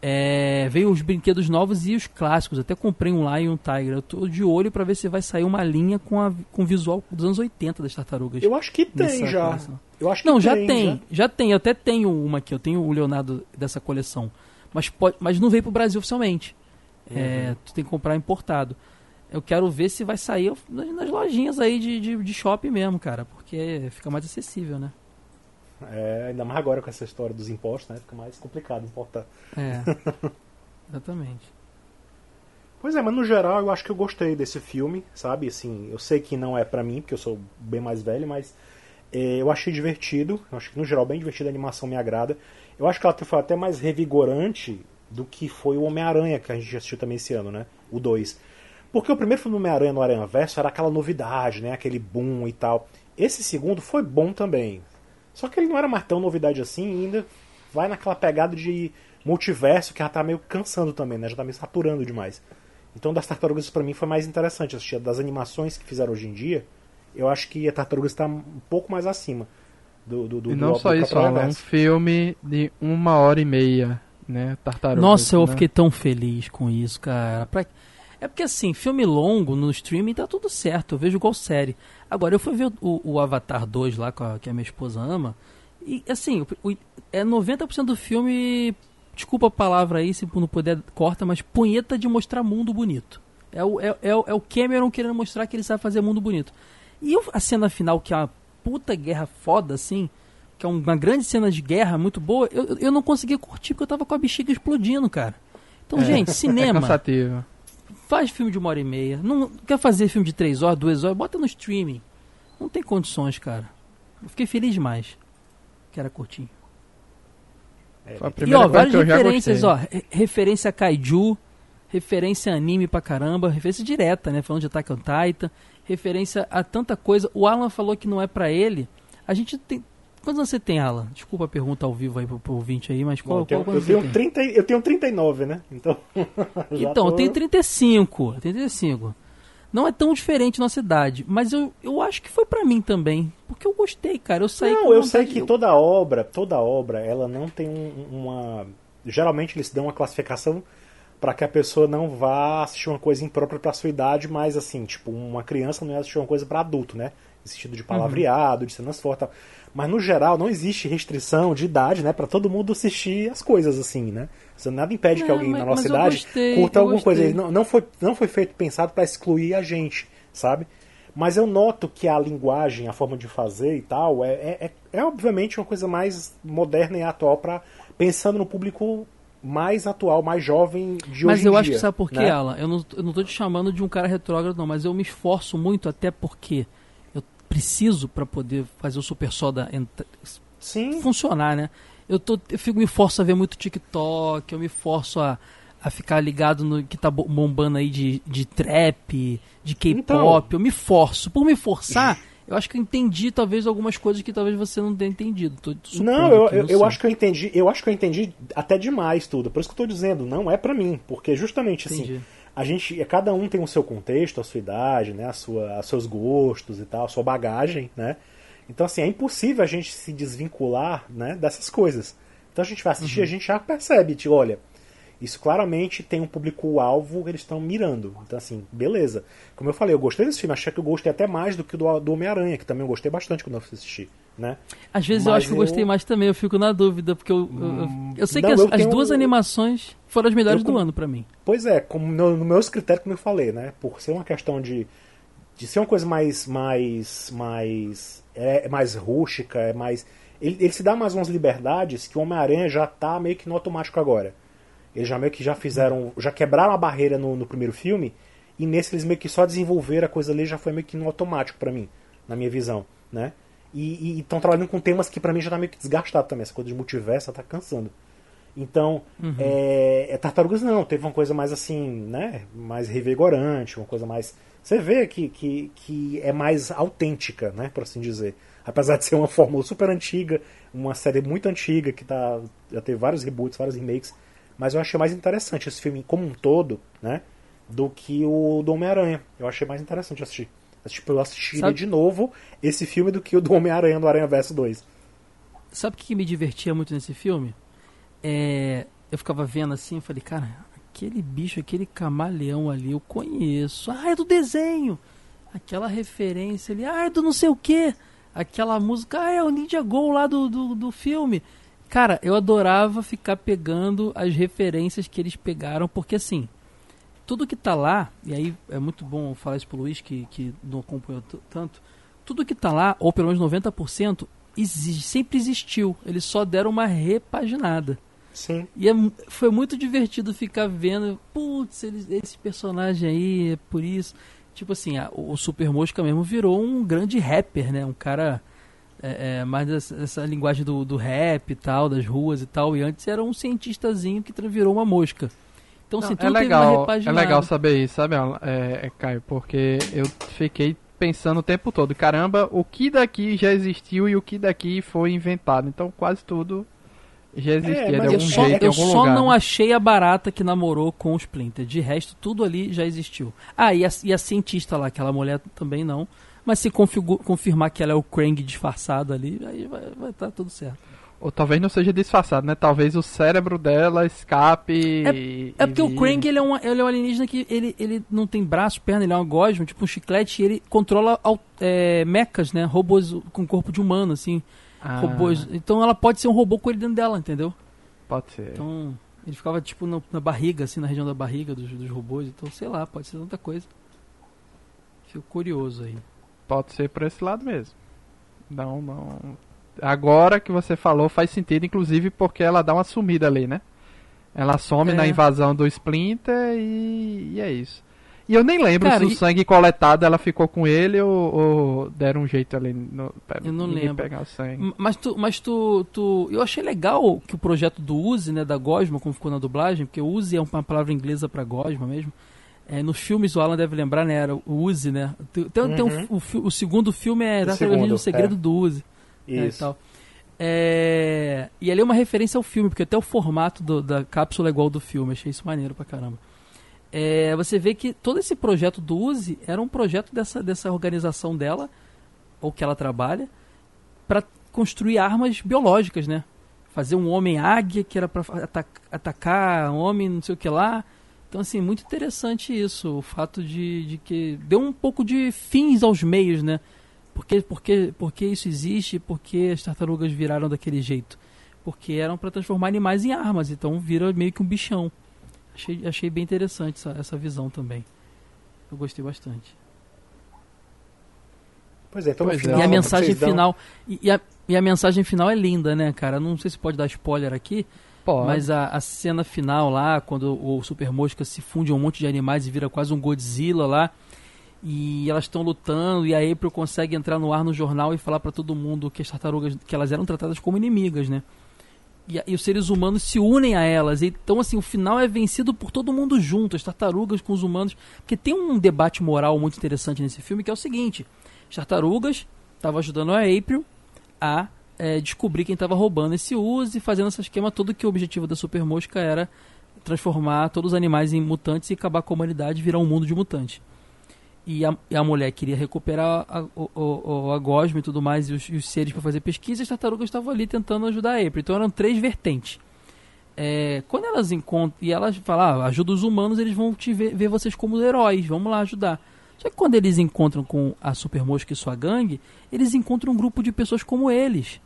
é, veio os brinquedos novos e os clássicos. Até comprei um Lion Tiger. Eu tô de olho pra ver se vai sair uma linha com, a, com o visual dos anos 80 das tartarugas. Eu acho que tem já. coleção. Eu acho que Não, já tem, tem, já tem. Eu até tenho uma aqui, eu tenho o Leonardo dessa coleção. Mas, pode, mas não veio pro Brasil oficialmente. É, tu tem que comprar importado. Eu quero ver se vai sair nas, nas lojinhas aí de, de, de shopping mesmo, cara. Porque fica mais acessível, né? É, ainda mais agora com essa história dos impostos, né? Fica mais complicado importar. É. Exatamente. Pois é, mas no geral eu acho que eu gostei desse filme, sabe? Assim, eu sei que não é pra mim, porque eu sou bem mais velho, mas é, eu achei divertido. Eu acho que no geral bem divertido, a animação me agrada. Eu acho que ela foi até mais revigorante do que foi o Homem-Aranha, que a gente assistiu também esse ano, né? O 2. Porque o primeiro filme do Homem-Aranha no Aranha Verso era aquela novidade, né? Aquele boom e tal. Esse segundo foi bom também. Só que ele não era mais tão novidade assim, ainda vai naquela pegada de multiverso que já tá meio cansando também, né? Já tá meio saturando demais. Então, das Tartarugas pra mim foi mais interessante assistir. Das animações que fizeram hoje em dia, eu acho que a Tartarugas está um pouco mais acima do do, do E não do, só do isso, Alan, um filme de uma hora e meia, né? Tartaruga. Nossa, eu né? fiquei tão feliz com isso, cara. Pra- É porque assim, filme longo no streaming tá tudo certo, eu vejo igual série. Agora, eu fui ver o, o Avatar 2 lá, a- que a minha esposa ama, e assim, o- o- é 90% do filme, desculpa a palavra aí, se não puder, corta, mas punheta de mostrar mundo bonito. É o, é, é, é o Cameron querendo mostrar que ele sabe fazer mundo bonito. E eu- a cena final, que é uma puta guerra foda, assim, que é uma grande cena de guerra muito boa, eu, eu não conseguia curtir porque eu tava com a bexiga explodindo, cara. Então, gente, É cinema, cansativo. Faz filme de uma hora e meia. Não quer fazer filme de três horas, duas horas, bota no streaming. Não tem condições, cara. Eu fiquei feliz demais. Que era curtinho. É, a E ó, várias que eu já referências, ó. re- Referência a Kaiju, referência a anime pra caramba, referência direta, né? Falando de Attack on Titan, referência a tanta coisa. O Alan falou que não é pra ele. A gente tem. Quantos anos você tem, Alan? Desculpa a pergunta ao vivo aí pro, pro ouvinte aí, mas qual, eu, tenho, qual eu, tenho você tem? 30, eu tenho 39, né? Então. Então, eu tô- tenho 35. eu tenho 35. Não é tão diferente nossa idade, mas eu, eu acho que foi para mim também, porque eu gostei, cara. Eu saí Não, eu sei que toda obra, toda obra, ela não tem um, uma geralmente eles dão uma classificação para que a pessoa não vá assistir uma coisa imprópria para sua idade, mas assim, tipo, uma criança não ia assistir uma coisa para adulto, né? No sentido de palavreado, uhum. de cenas fortes. Mas no geral não existe restrição de idade, né, para todo mundo assistir as coisas assim, né? Você nada impede que alguém mas, na nossa idade gostei, curta alguma coisa. Não, não foi não foi feito pensado para excluir a gente, sabe? Mas eu noto que a linguagem, a forma de fazer e tal, é, é, é, é obviamente uma coisa mais moderna e atual para pensando no público mais atual, mais jovem de mas hoje eu em acho dia, que sabe por quê, né? Alan? Eu não, eu não tô te chamando de um cara retrógrado, não, mas eu me esforço muito, até porque eu preciso para poder fazer o Super Soda Sim. funcionar, né? Eu, tô, eu fico, me forço a ver muito TikTok, eu me forço a, a ficar ligado no que tá bombando aí de, de trap, de K-pop, Então. eu me forço. Por me forçar, eu acho que eu entendi talvez algumas coisas que talvez você não tenha entendido. Tô supondo Não, eu, eu, eu acho que eu entendi, eu acho que eu entendi até demais tudo. Por isso que eu tô dizendo, não é pra mim, porque justamente assim, Entendi. A gente, cada um tem o seu contexto, a sua idade, né, a sua, os seus gostos e tal, a sua bagagem, né? Então assim, é impossível a gente se desvincular, né, dessas coisas. Então a gente vai assistir, Uhum. a gente já percebe, tipo, olha, isso claramente tem um público-alvo que eles estão mirando. Então, assim, beleza. Como eu falei, eu gostei desse filme, achei que eu gostei até mais do que do, do Homem-Aranha, que também eu gostei bastante quando eu assisti, né? Às vezes eu Mas acho que eu eu- gostei mais também, eu fico na dúvida, porque eu, eu, eu- eu sei Não, que as, eu as duas animações foram as melhores Eu do ano pra mim. Pois é, como no, no meus critérios, como eu falei, né? Por ser uma questão de, de ser uma coisa mais mais mais é, é mais rústica, é mais ele, ele se dá mais umas liberdades que o Homem-Aranha já tá meio que no automático agora. Eles já meio que já fizeram, já quebraram a barreira no, no primeiro filme e nesse eles meio que só desenvolveram a coisa ali já foi meio que no automático pra mim, na minha visão, né? E estão trabalhando com temas que pra mim já tá meio que desgastado também, essa coisa de multiverso tá cansando. Então, é, é, Tartarugas não, teve uma coisa mais assim, né? Mais revigorante, uma coisa mais. Você vê que, que, que é mais autêntica, né? Por assim dizer. Apesar de ser uma fórmula super antiga, uma série muito antiga, que tá, já teve vários reboots, vários remakes. Mas eu achei mais interessante esse filme como um todo, né? Do que o do Homem-Aranha. Eu achei mais interessante assistir. Tipo, eu assistiria Sabe- de novo esse filme do que o do Homem-Aranha do Aranha Verso 2. Sabe o que me divertia muito nesse filme? É, eu ficava vendo assim, eu falei, cara, aquele bicho, aquele camaleão ali, eu conheço. Ah, é do desenho. Aquela referência ali, ah, é do não sei o que. Aquela música, ah, é o Ninja Go lá do, do, do filme. Cara, eu adorava ficar pegando as referências que eles pegaram, porque assim, tudo que tá lá, e aí é muito bom falar isso pro Luiz, que, que não acompanhou tanto, tudo que tá lá, ou pelo menos 90%, exi- sempre existiu. Eles só deram uma repaginada. Sim. E é foi muito divertido ficar vendo, putz, eles- esse personagem aí, é por isso. Tipo assim, a- o Super Mosca mesmo virou um grande rapper, né? Um cara é, é, mais dessa, dessa linguagem do, do rap e tal, das ruas e tal. E antes era um cientistazinho que virou uma mosca. Então, Não, assim, é tudo teve uma legal, é repaginada. legal saber isso, sabe, é, é, Caio? Porque eu fiquei pensando o tempo todo, caramba, o que daqui já existiu e o que daqui foi inventado. Então quase tudo já existia de mas algum Eu só, jeito, eu só lugar. não né? achei a barata que namorou com o Splinter. De resto, tudo ali já existiu. Ah, e a, e a cientista lá, aquela mulher também não. Mas se confirmar que ela é o Krang disfarçado ali, aí vai estar tudo certo. Ou talvez não seja disfarçado, né? Talvez o cérebro dela escape. e- É porque e o. Krang ele é, um, ele é um alienígena que ele, ele não tem braço, perna, ele é um gosmo, tipo um chiclete, e ele controla é, mechas, né? Robôs com corpo de humano, assim. Ah, Robôs. Então ela pode ser um robô com ele dentro dela, entendeu? Pode ser. Então, ele ficava tipo no- na barriga, assim, na região da barriga dos, dos robôs. Então, sei lá, pode ser tanta coisa. Fico curioso aí. Pode ser por esse lado mesmo. Não, não. Agora que você falou faz sentido, inclusive porque ela dá uma sumida ali, né? Ela some É. na invasão do Splinter e, e é isso. E eu nem lembro Cara, se o e- sangue coletado ela ficou com ele ou, ou deram um jeito ali no, pra Eu não lembro. pegar o sangue. Mas tu, mas tu, tu. Eu achei legal que o projeto do Uzi, né, da Gosma, como ficou na dublagem, porque Uzi é uma palavra inglesa pra Gosma mesmo. É, nos filmes o Alan deve lembrar, né? Era o Uzi, né? Tem, tem, tem um- Uhum. o, o segundo filme é O Tartaruga Ninja, segundo, o segredo é. do Uzi. E Isso. tal. É, e ali é uma referência ao filme, porque até o formato do- da cápsula é igual ao do filme. Achei isso maneiro pra caramba. é, você vê que todo esse projeto do Uzi era um projeto dessa, dessa organização dela, ou que ela trabalha, para construir armas biológicas, né? Fazer um homem águia que era para atacar um homem, não sei o que lá. Então, assim, muito interessante isso, o fato de, de que deu um pouco de fins aos meios, né? Porque, porque, porque isso existe, porque as tartarugas viraram daquele jeito. Porque eram para transformar animais em armas, então vira meio que um bichão. Achei, achei bem interessante essa, essa visão também. Eu gostei bastante. Pois é, então pois no final, E a mensagem final. E, e a, e a mensagem final é linda, né, cara? Não sei se pode dar spoiler aqui, Pode. mas a, a cena final lá, quando o Super Mosca se funde a um monte de animais e vira quase um Godzilla lá. E elas estão lutando e a April consegue entrar no ar no jornal e falar pra todo mundo que as tartarugas que elas eram tratadas como inimigas, né? E, e os seres humanos se unem a elas. Então, assim, o final é vencido por todo mundo junto, as tartarugas com os humanos. Porque tem um debate moral muito interessante nesse filme que é o seguinte: as tartarugas estavam ajudando a April a eh, descobrir quem estava roubando esse uso e fazendo esse esquema todo que o objetivo da Super Mosca era transformar todos os animais em mutantes e acabar com a humanidade e virar um mundo de mutantes. E a, e a mulher queria recuperar a, o, a gosma e tudo mais, e os, e os seres para fazer pesquisa, as tartarugas estavam ali tentando ajudar a April. Então eram três vertentes. É, quando elas encontram, e elas falam, ah, ajuda os humanos, eles vão te ver, ver vocês como heróis, vamos lá ajudar. Só que quando eles encontram com a Super Mosca e sua gangue, eles encontram um grupo de pessoas como eles.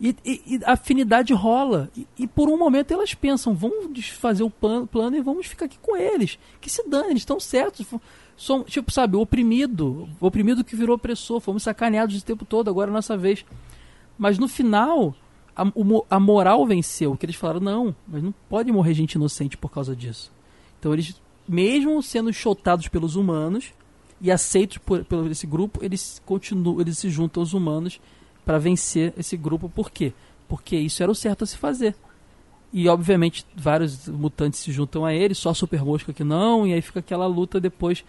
E, e- e a afinidade rola. E, e por um momento elas pensam, vamos desfazer o plan- plano e vamos ficar aqui com eles. Que se dane, eles estão certos. São, tipo, sabe, oprimido. Oprimido que virou opressor. Fomos sacaneados o tempo todo, agora é a nossa vez. Mas no final, a, o a moral venceu. Que eles falaram, não, mas não pode morrer gente inocente por causa disso. Então eles, mesmo sendo chotados pelos humanos e aceitos por, pelo esse grupo, eles continuam, eles se juntam aos humanos para vencer esse grupo. Por quê? Porque isso era o certo a se fazer. E obviamente vários mutantes se juntam a ele, só Super Mosca que não, e aí fica aquela luta depois,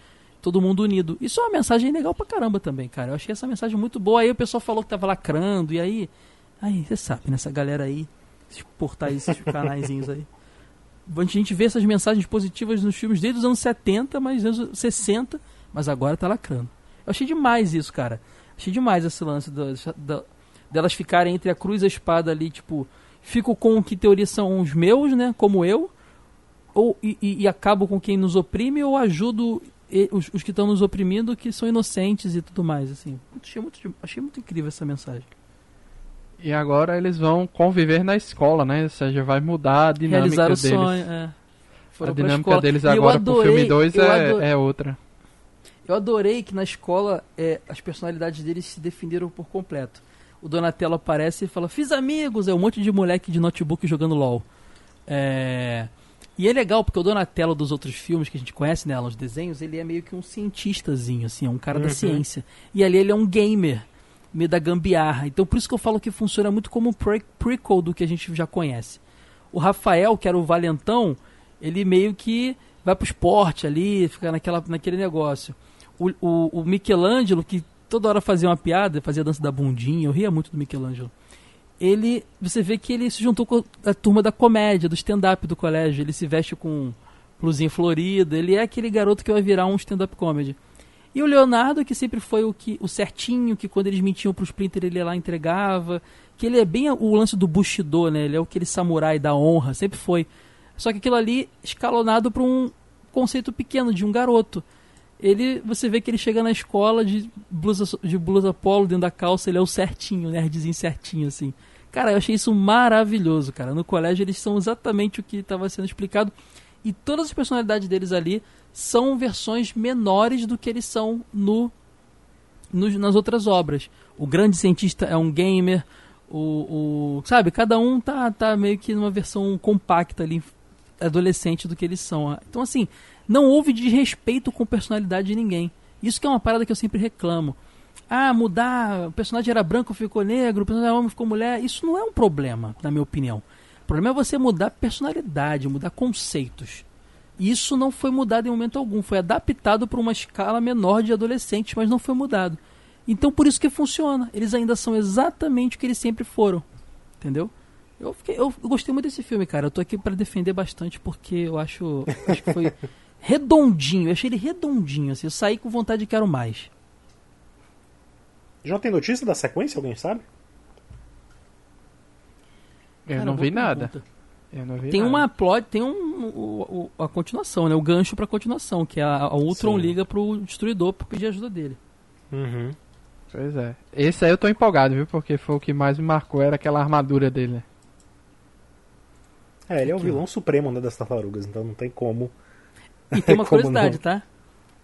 todo mundo unido. Isso é uma mensagem legal pra caramba também, cara. Eu achei essa mensagem muito boa. Aí o pessoal falou que tava lacrando, e aí. Aí, você sabe, nessa galera aí, esses portais, esses canaizinhos aí. A gente vê essas mensagens positivas nos filmes desde os anos 70, mas nos anos 60, mas agora tá lacrando. Eu achei demais isso, cara. Achei demais esse lance da, da- delas ficarem entre a cruz e a espada ali, tipo, fico com o que teoria são os meus, né, como eu, ou e, e- e acabo com quem nos oprime, ou ajudo e- os, os que estão nos oprimindo, que são inocentes e tudo mais, assim. Achei muito, achei muito incrível essa mensagem. E agora eles vão conviver na escola, né? Ou seja, vai mudar a dinâmica Realizar o deles. sonho, é. A Foram pra dinâmica escola. deles agora pro adorei- filme 2 eu é, é outra. Eu adorei que na escola é, as personalidades deles se definiram por completo. O Donatello aparece e fala: Fiz amigos! É um monte de moleque de notebook jogando LOL. É, E é legal porque o Donatello dos outros filmes que a gente conhece, né, nos desenhos, ele é meio que um cientistazinho, assim, é um cara da Uhum. ciência. E ali ele é um gamer, meio da gambiarra. Então por isso que eu falo que funciona muito como um pre prequel do que a gente já conhece. O Rafael, que era o valentão, ele meio que vai pro esporte ali, fica naquela, naquele negócio. O, o, o Michelangelo, que toda hora fazia uma piada, fazia a dança da bundinha, eu ria muito do Michelangelo. Ele, você vê que ele se juntou com a turma da comédia, do stand-up do colégio. Ele se veste com blusinha florida, ele é aquele garoto que vai virar um stand-up comedy. E o Leonardo, que sempre foi o, que, o certinho, que quando eles mentiam pro Splinter ele lá entregava. Que ele é bem o lance do Bushido, né? Ele é aquele samurai da honra, sempre foi. Só que aquilo ali escalonado para um conceito pequeno de um garoto. Ele, você vê que ele chega na escola de blusa, de blusa polo dentro da calça, ele é o certinho, nerdzinho certinho, assim. Cara, eu achei isso maravilhoso, cara. No colégio eles são exatamente o que estava sendo explicado. E todas as personalidades deles ali são versões menores do que eles são no, nos- nas outras obras. O grande cientista é um gamer, o, o sabe, cada um tá, tá meio que numa versão compacta ali, adolescente do que eles são. Então assim, não houve desrespeito com personalidade de ninguém. Isso que é uma parada que eu sempre reclamo. Ah, mudar, o personagem era branco, ficou negro, o personagem era homem, ficou mulher. Isso não é um problema, na minha opinião. O problema é você mudar personalidade, mudar conceitos. Isso não foi mudado em momento algum. Foi adaptado para uma escala menor de adolescentes, mas não foi mudado. Então por isso que funciona. Eles ainda são exatamente o que eles sempre foram. Entendeu? Eu, fiquei, eu gostei muito desse filme, cara. Eu tô aqui para defender bastante porque eu acho, acho que foi redondinho. Eu achei ele redondinho, assim. Eu saí com vontade de quero mais. Já tem notícia da sequência, alguém sabe? Eu Cara, não vi nada. Eu não vi Tem nada. uma plot, tem um, o, o- a continuação, né? O gancho pra continuação, que é a, a Ultron Sim. liga pro Destruidor pra pedir ajuda dele. Uhum. Pois é. Esse aí eu tô empolgado, viu? Porque foi o que mais me marcou, era aquela armadura dele. né? É, ele é o vilão supremo né, das tartarugas, então não tem como. E tem uma curiosidade, não? tá?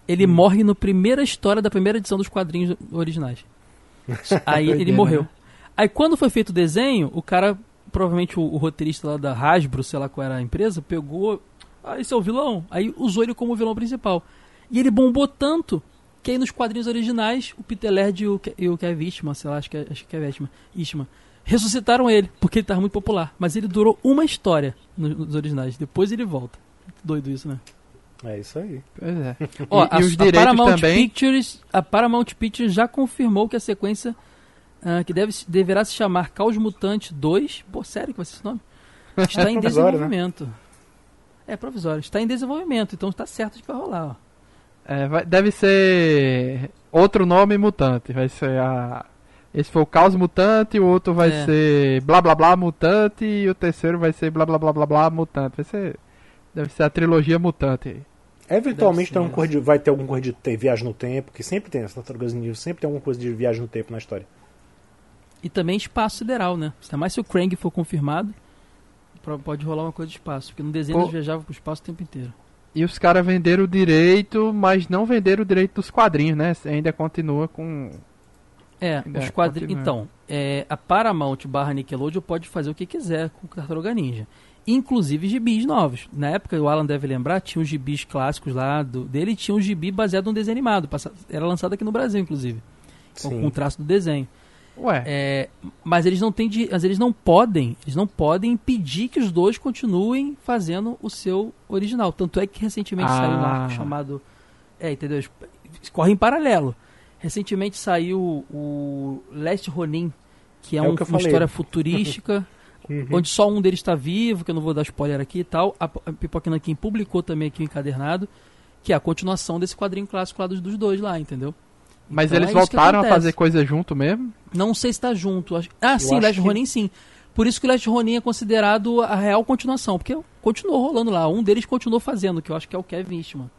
Ele morre na primeira história da primeira edição dos quadrinhos originais. Aí ele Doideira, morreu. né? Aí quando foi feito o desenho, o cara, provavelmente o, o roteirista lá da Hasbro, sei lá qual era a empresa, pegou. Ah, esse é o vilão. Aí usou ele como vilão principal. E ele bombou tanto que aí nos quadrinhos originais, o Peter Laird e o, e o Kevin Eastman, sei lá, acho que é, acho que é Eastman, Eastman, ressuscitaram ele, porque ele tava muito popular. Mas ele durou uma história nos, nos originais. Depois ele volta. Doido isso, né? É isso aí. Pois é. Ó, e, a, e os a direitos Paramount também. Pictures, a Paramount Pictures já confirmou que a sequência ah, que deve, deverá se chamar Caos Mutante 2, pô, sério que vai ser esse nome? Está em né? desenvolvimento. É provisório, está em desenvolvimento, então está certo de que vai rolar, ó. É, vai- deve ser outro nome mutante. Vai ser a. Esse foi o Caos Mutante, o outro vai É. ser blá blá blá mutante e o terceiro vai ser blá blá blá blá blá mutante. Vai ser. Deve ser a trilogia mutante. Eventualmente tem um de- vai ter algum corre de te- viagem no tempo, que sempre tem, as tartarugas ninja sempre tem alguma coisa de viagem no tempo na história. E também espaço sideral, né? Ainda mais se o Krang for confirmado, pode rolar uma coisa de espaço, porque no desenho Pô. eles viajavam pro espaço o tempo inteiro. E os caras venderam o direito, mas não venderam o direito dos quadrinhos, né? Ainda continua com. É, os quadrinhos. Então, é, a Paramount barra Nickelodeon pode fazer o que quiser com o Tartaruga Ninja. Inclusive gibis novos. Na época, o Alan deve lembrar, tinha os gibis clássicos lá do, dele tinha um gibi baseado num desenho animado. passa- Era lançado aqui no Brasil, inclusive. Com, Sim. com o traço do desenho. Ué, É, mas eles não têm de, mas eles não podem, eles não podem impedir que os dois continuem fazendo o seu original. Tanto é que recentemente Ah. saiu um arco chamado, é, entendeu? Corre em paralelo. Recentemente saiu o Last Ronin, que é, É um- que uma falei. história futurística, Uhum. onde só um deles está vivo, que eu não vou dar spoiler aqui e tal. A, Pipoca Nankin publicou também aqui o encadernado, que é a continuação desse quadrinho clássico lá dos, dos dois lá, entendeu? mas Então eles é voltaram a fazer coisa junto mesmo? Não sei se tá junto. Acho- Ah, sim, acho Last que- Ronin sim. Por isso que o Last Ronin é considerado a real continuação, porque continuou rolando lá. Um deles continuou fazendo, que eu acho que é o Kevin Eastman,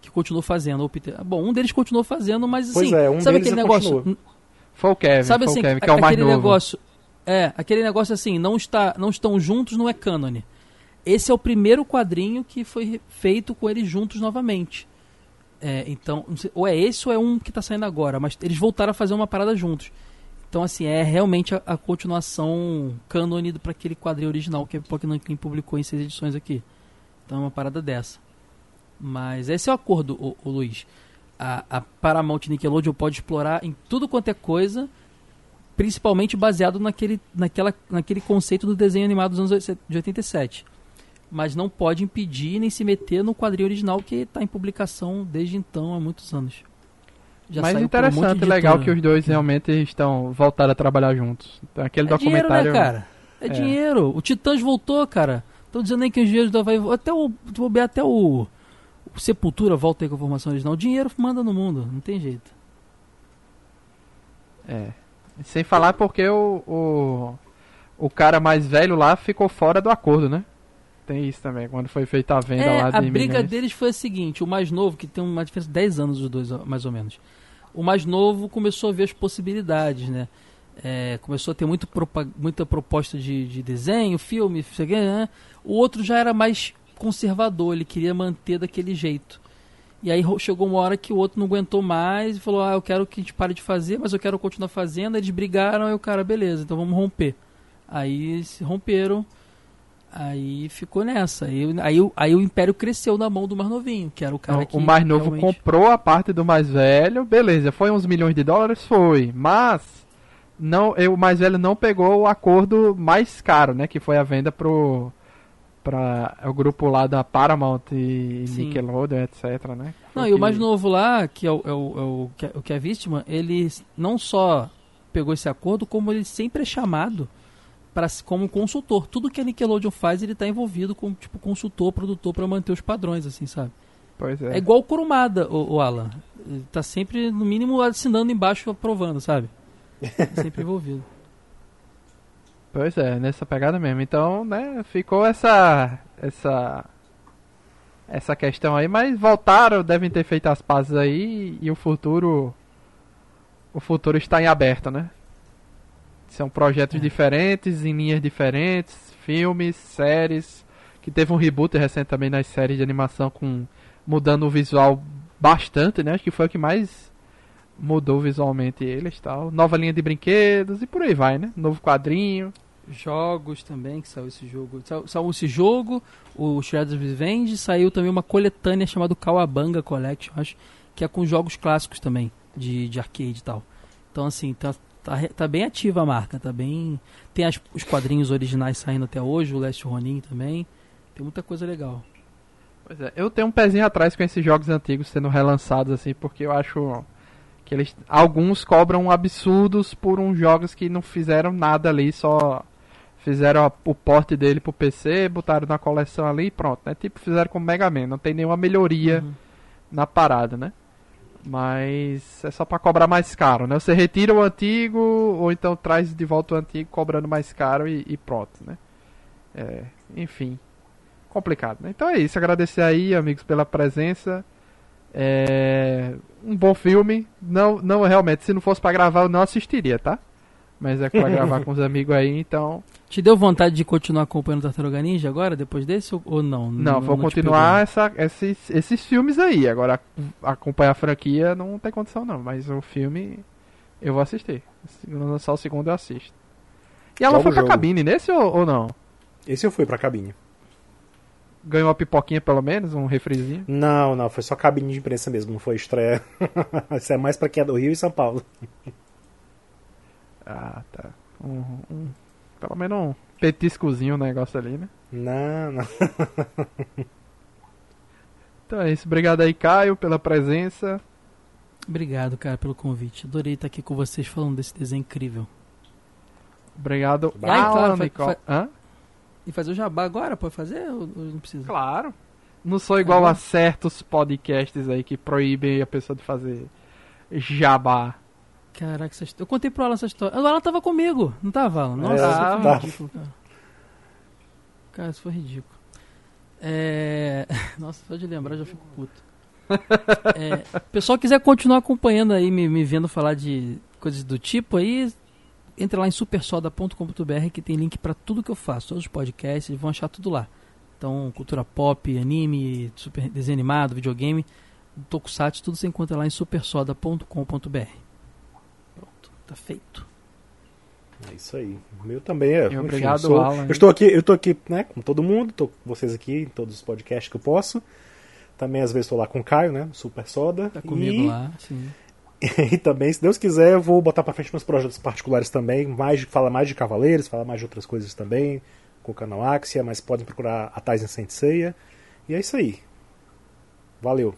que continuou fazendo. Peter... Bom, um deles continuou fazendo, mas Pois assim, é, um sabe deles aquele negócio? continua. Foi o Kevin, Sabe foi assim, o Kevin, que é o mais aquele novo. negócio, é, aquele negócio assim, não está, não estão juntos, não é cânone. Esse é o primeiro quadrinho que foi feito com eles juntos novamente. É, então, sei, ou é esse ou é um que está saindo agora, mas eles voltaram a fazer uma parada juntos. Então, assim, é realmente a, a continuação cânone para aquele quadrinho original que a Pokémon King publicou em seis edições aqui. Então é uma parada dessa. Mas esse é o acordo, o, Luiz. A, a Paramount Nickelodeon pode explorar em tudo quanto é coisa, principalmente baseado naquele, naquela, naquele conceito do desenho animado dos anos de 87. Mas não pode impedir nem se meter no quadrinho original que está em publicação desde então há muitos anos. Já Mas por um interessante, legal que os dois realmente estão voltaram a trabalhar juntos. Então, aquele É dinheiro, documentário. né, cara? É, É. dinheiro. O Titãs voltou, cara. Estão dizendo aí que os dinheiros da vai até o vou até o, o Sepultura volta aí com a formação original. O dinheiro manda no mundo, não tem jeito. É. Sem falar porque o, o, o cara mais velho lá ficou fora do acordo, né? Tem isso também, quando foi feita a venda É, lá de a briga milhões. deles foi a seguinte, o mais novo, que tem uma diferença de 10 anos os dois, mais ou menos. O mais novo começou a ver as possibilidades, né? É, começou a ter muito muita proposta de, de desenho, filme, sei né? O outro já era mais conservador, ele queria manter daquele jeito. E aí chegou uma hora que o outro não aguentou mais e falou: Ah, eu quero que a gente pare de fazer, mas eu quero continuar fazendo. Eles brigaram, aí o cara, beleza, então vamos romper. Aí se romperam, aí ficou nessa. Aí, aí, o- aí o império cresceu na mão do mais novinho, que era o cara que. o mais novo realmente- comprou a parte do mais velho, beleza, foi uns milhões de dólares? Foi, mas não, eu, o mais velho não pegou o acordo mais caro, né? Que foi a venda pro para o grupo lá da Paramount e Sim. Nickelodeon, etc, né? Não, e o mais novo lá, que é o, é o, é o, que é- o que é vítima, ele não só pegou esse acordo, como ele sempre é chamado para como consultor. Tudo que a Nickelodeon faz, ele está envolvido como tipo consultor, produtor para manter os padrões, assim, sabe? Pois é. É igual o Kurumada, o, o Alan. Ele tá sempre, no mínimo, assinando embaixo, aprovando, sabe? sempre envolvido. Pois é, nessa pegada mesmo. Então, né, ficou essa essa essa questão aí, mas voltaram, devem ter feito as pazes aí e o futuro o futuro está em aberto, né? São projetos É. diferentes, em linhas diferentes, filmes, séries, que teve um reboot recente também nas séries de animação com mudando o visual bastante, né? Acho que foi o que mais mudou visualmente eles, tal. Nova linha de brinquedos e por aí vai, né? Novo quadrinho. Jogos também, que saiu esse jogo. Saiu, saiu esse jogo, o Shredder's Revenge, saiu também uma coletânea chamada Kawabanga Collection, acho, que é com jogos clássicos também, de, de arcade e tal. Então, assim, tá, tá, tá bem ativa a marca, tá bem... Tem as- os quadrinhos originais saindo até hoje, o Last Ronin também. Tem muita coisa legal. Pois é, eu tenho um pezinho atrás com esses jogos antigos sendo relançados assim, porque eu acho que eles alguns cobram absurdos por uns jogos que não fizeram nada ali, só fizeram a- o porte dele pro PC, botaram na coleção ali e pronto, né? Tipo fizeram com o Mega Man, não tem nenhuma melhoria Uhum. na parada, né? Mas é só pra cobrar mais caro, né? Você retira o antigo ou então traz de volta o antigo cobrando mais caro e, e pronto, né? É, enfim, complicado, né? Então é isso, agradecer aí, amigos, pela presença. É bom filme. Não, não realmente, se não fosse pra gravar, eu não assistiria, tá? Mas é pra gravar com os amigos aí, então. Te deu vontade de continuar acompanhando Tartaruga Ninja agora, depois desse, ou, ou não? Não, vou te continuar essa, esses, esses filmes aí. Agora, acompanhar a franquia não tem condição, não. Mas o filme eu vou assistir. Se lançar o segundo, eu assisto. E ela foi o pra jogo. cabine nesse ou, ou não? Esse eu fui pra cabine. Ganhou uma pipoquinha pelo menos, um refrizinho. Não, não, foi só cabine de imprensa mesmo, não foi estreia. Isso é mais pra quem é do Rio e São Paulo. Ah, tá. Um, um- pelo menos um petiscozinho o negócio ali, né? Não, não. Então é isso. Obrigado aí, Caio, pela presença. Obrigado, cara, pelo convite. Adorei estar aqui com vocês falando desse desenho incrível. Obrigado. Vai, Alan, claro, vai- Hã? E fazer o jabá agora? Pode fazer ou ou não precisa? Claro. Não sou igual Tá a certos podcasts aí que proíbem a pessoa de fazer jabá. Caraca, eu contei pro Alan essa história. O Alan tava comigo, não tava, Alan? Nossa, É, isso foi ridículo, cara. Cara, isso foi ridículo. É... Nossa, só de lembrar já fico puto. É, pessoal quiser continuar acompanhando aí, me, me vendo falar de coisas do tipo aí, entra lá em supersoda.com.br que tem link pra tudo que eu faço, todos os podcasts, vão achar tudo lá. Então, cultura pop, anime, super desenho animado, videogame, tokusatsu, tudo você encontra lá em supersoda.com.br. Pronto, tá feito. É isso aí. O meu também é. E enfim, obrigado, eu, sou- Alan. eu estou aqui, eu estou aqui, né, com todo mundo, tô com vocês aqui em todos os podcasts que eu posso. Também às vezes estou lá com o Caio, né, Super Soda. Tá comigo e, lá, sim. E também, se Deus quiser, eu vou botar pra frente meus projetos particulares também, mais fala mais de Cavaleiros, fala mais de outras coisas também, com o canal Axia, mas podem procurar a Tyson Senseiya. E é isso aí. Valeu.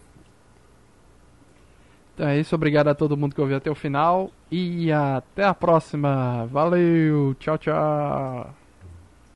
Então é isso. Obrigado a todo mundo que ouviu até o final. E até a próxima. Valeu. Tchau, tchau.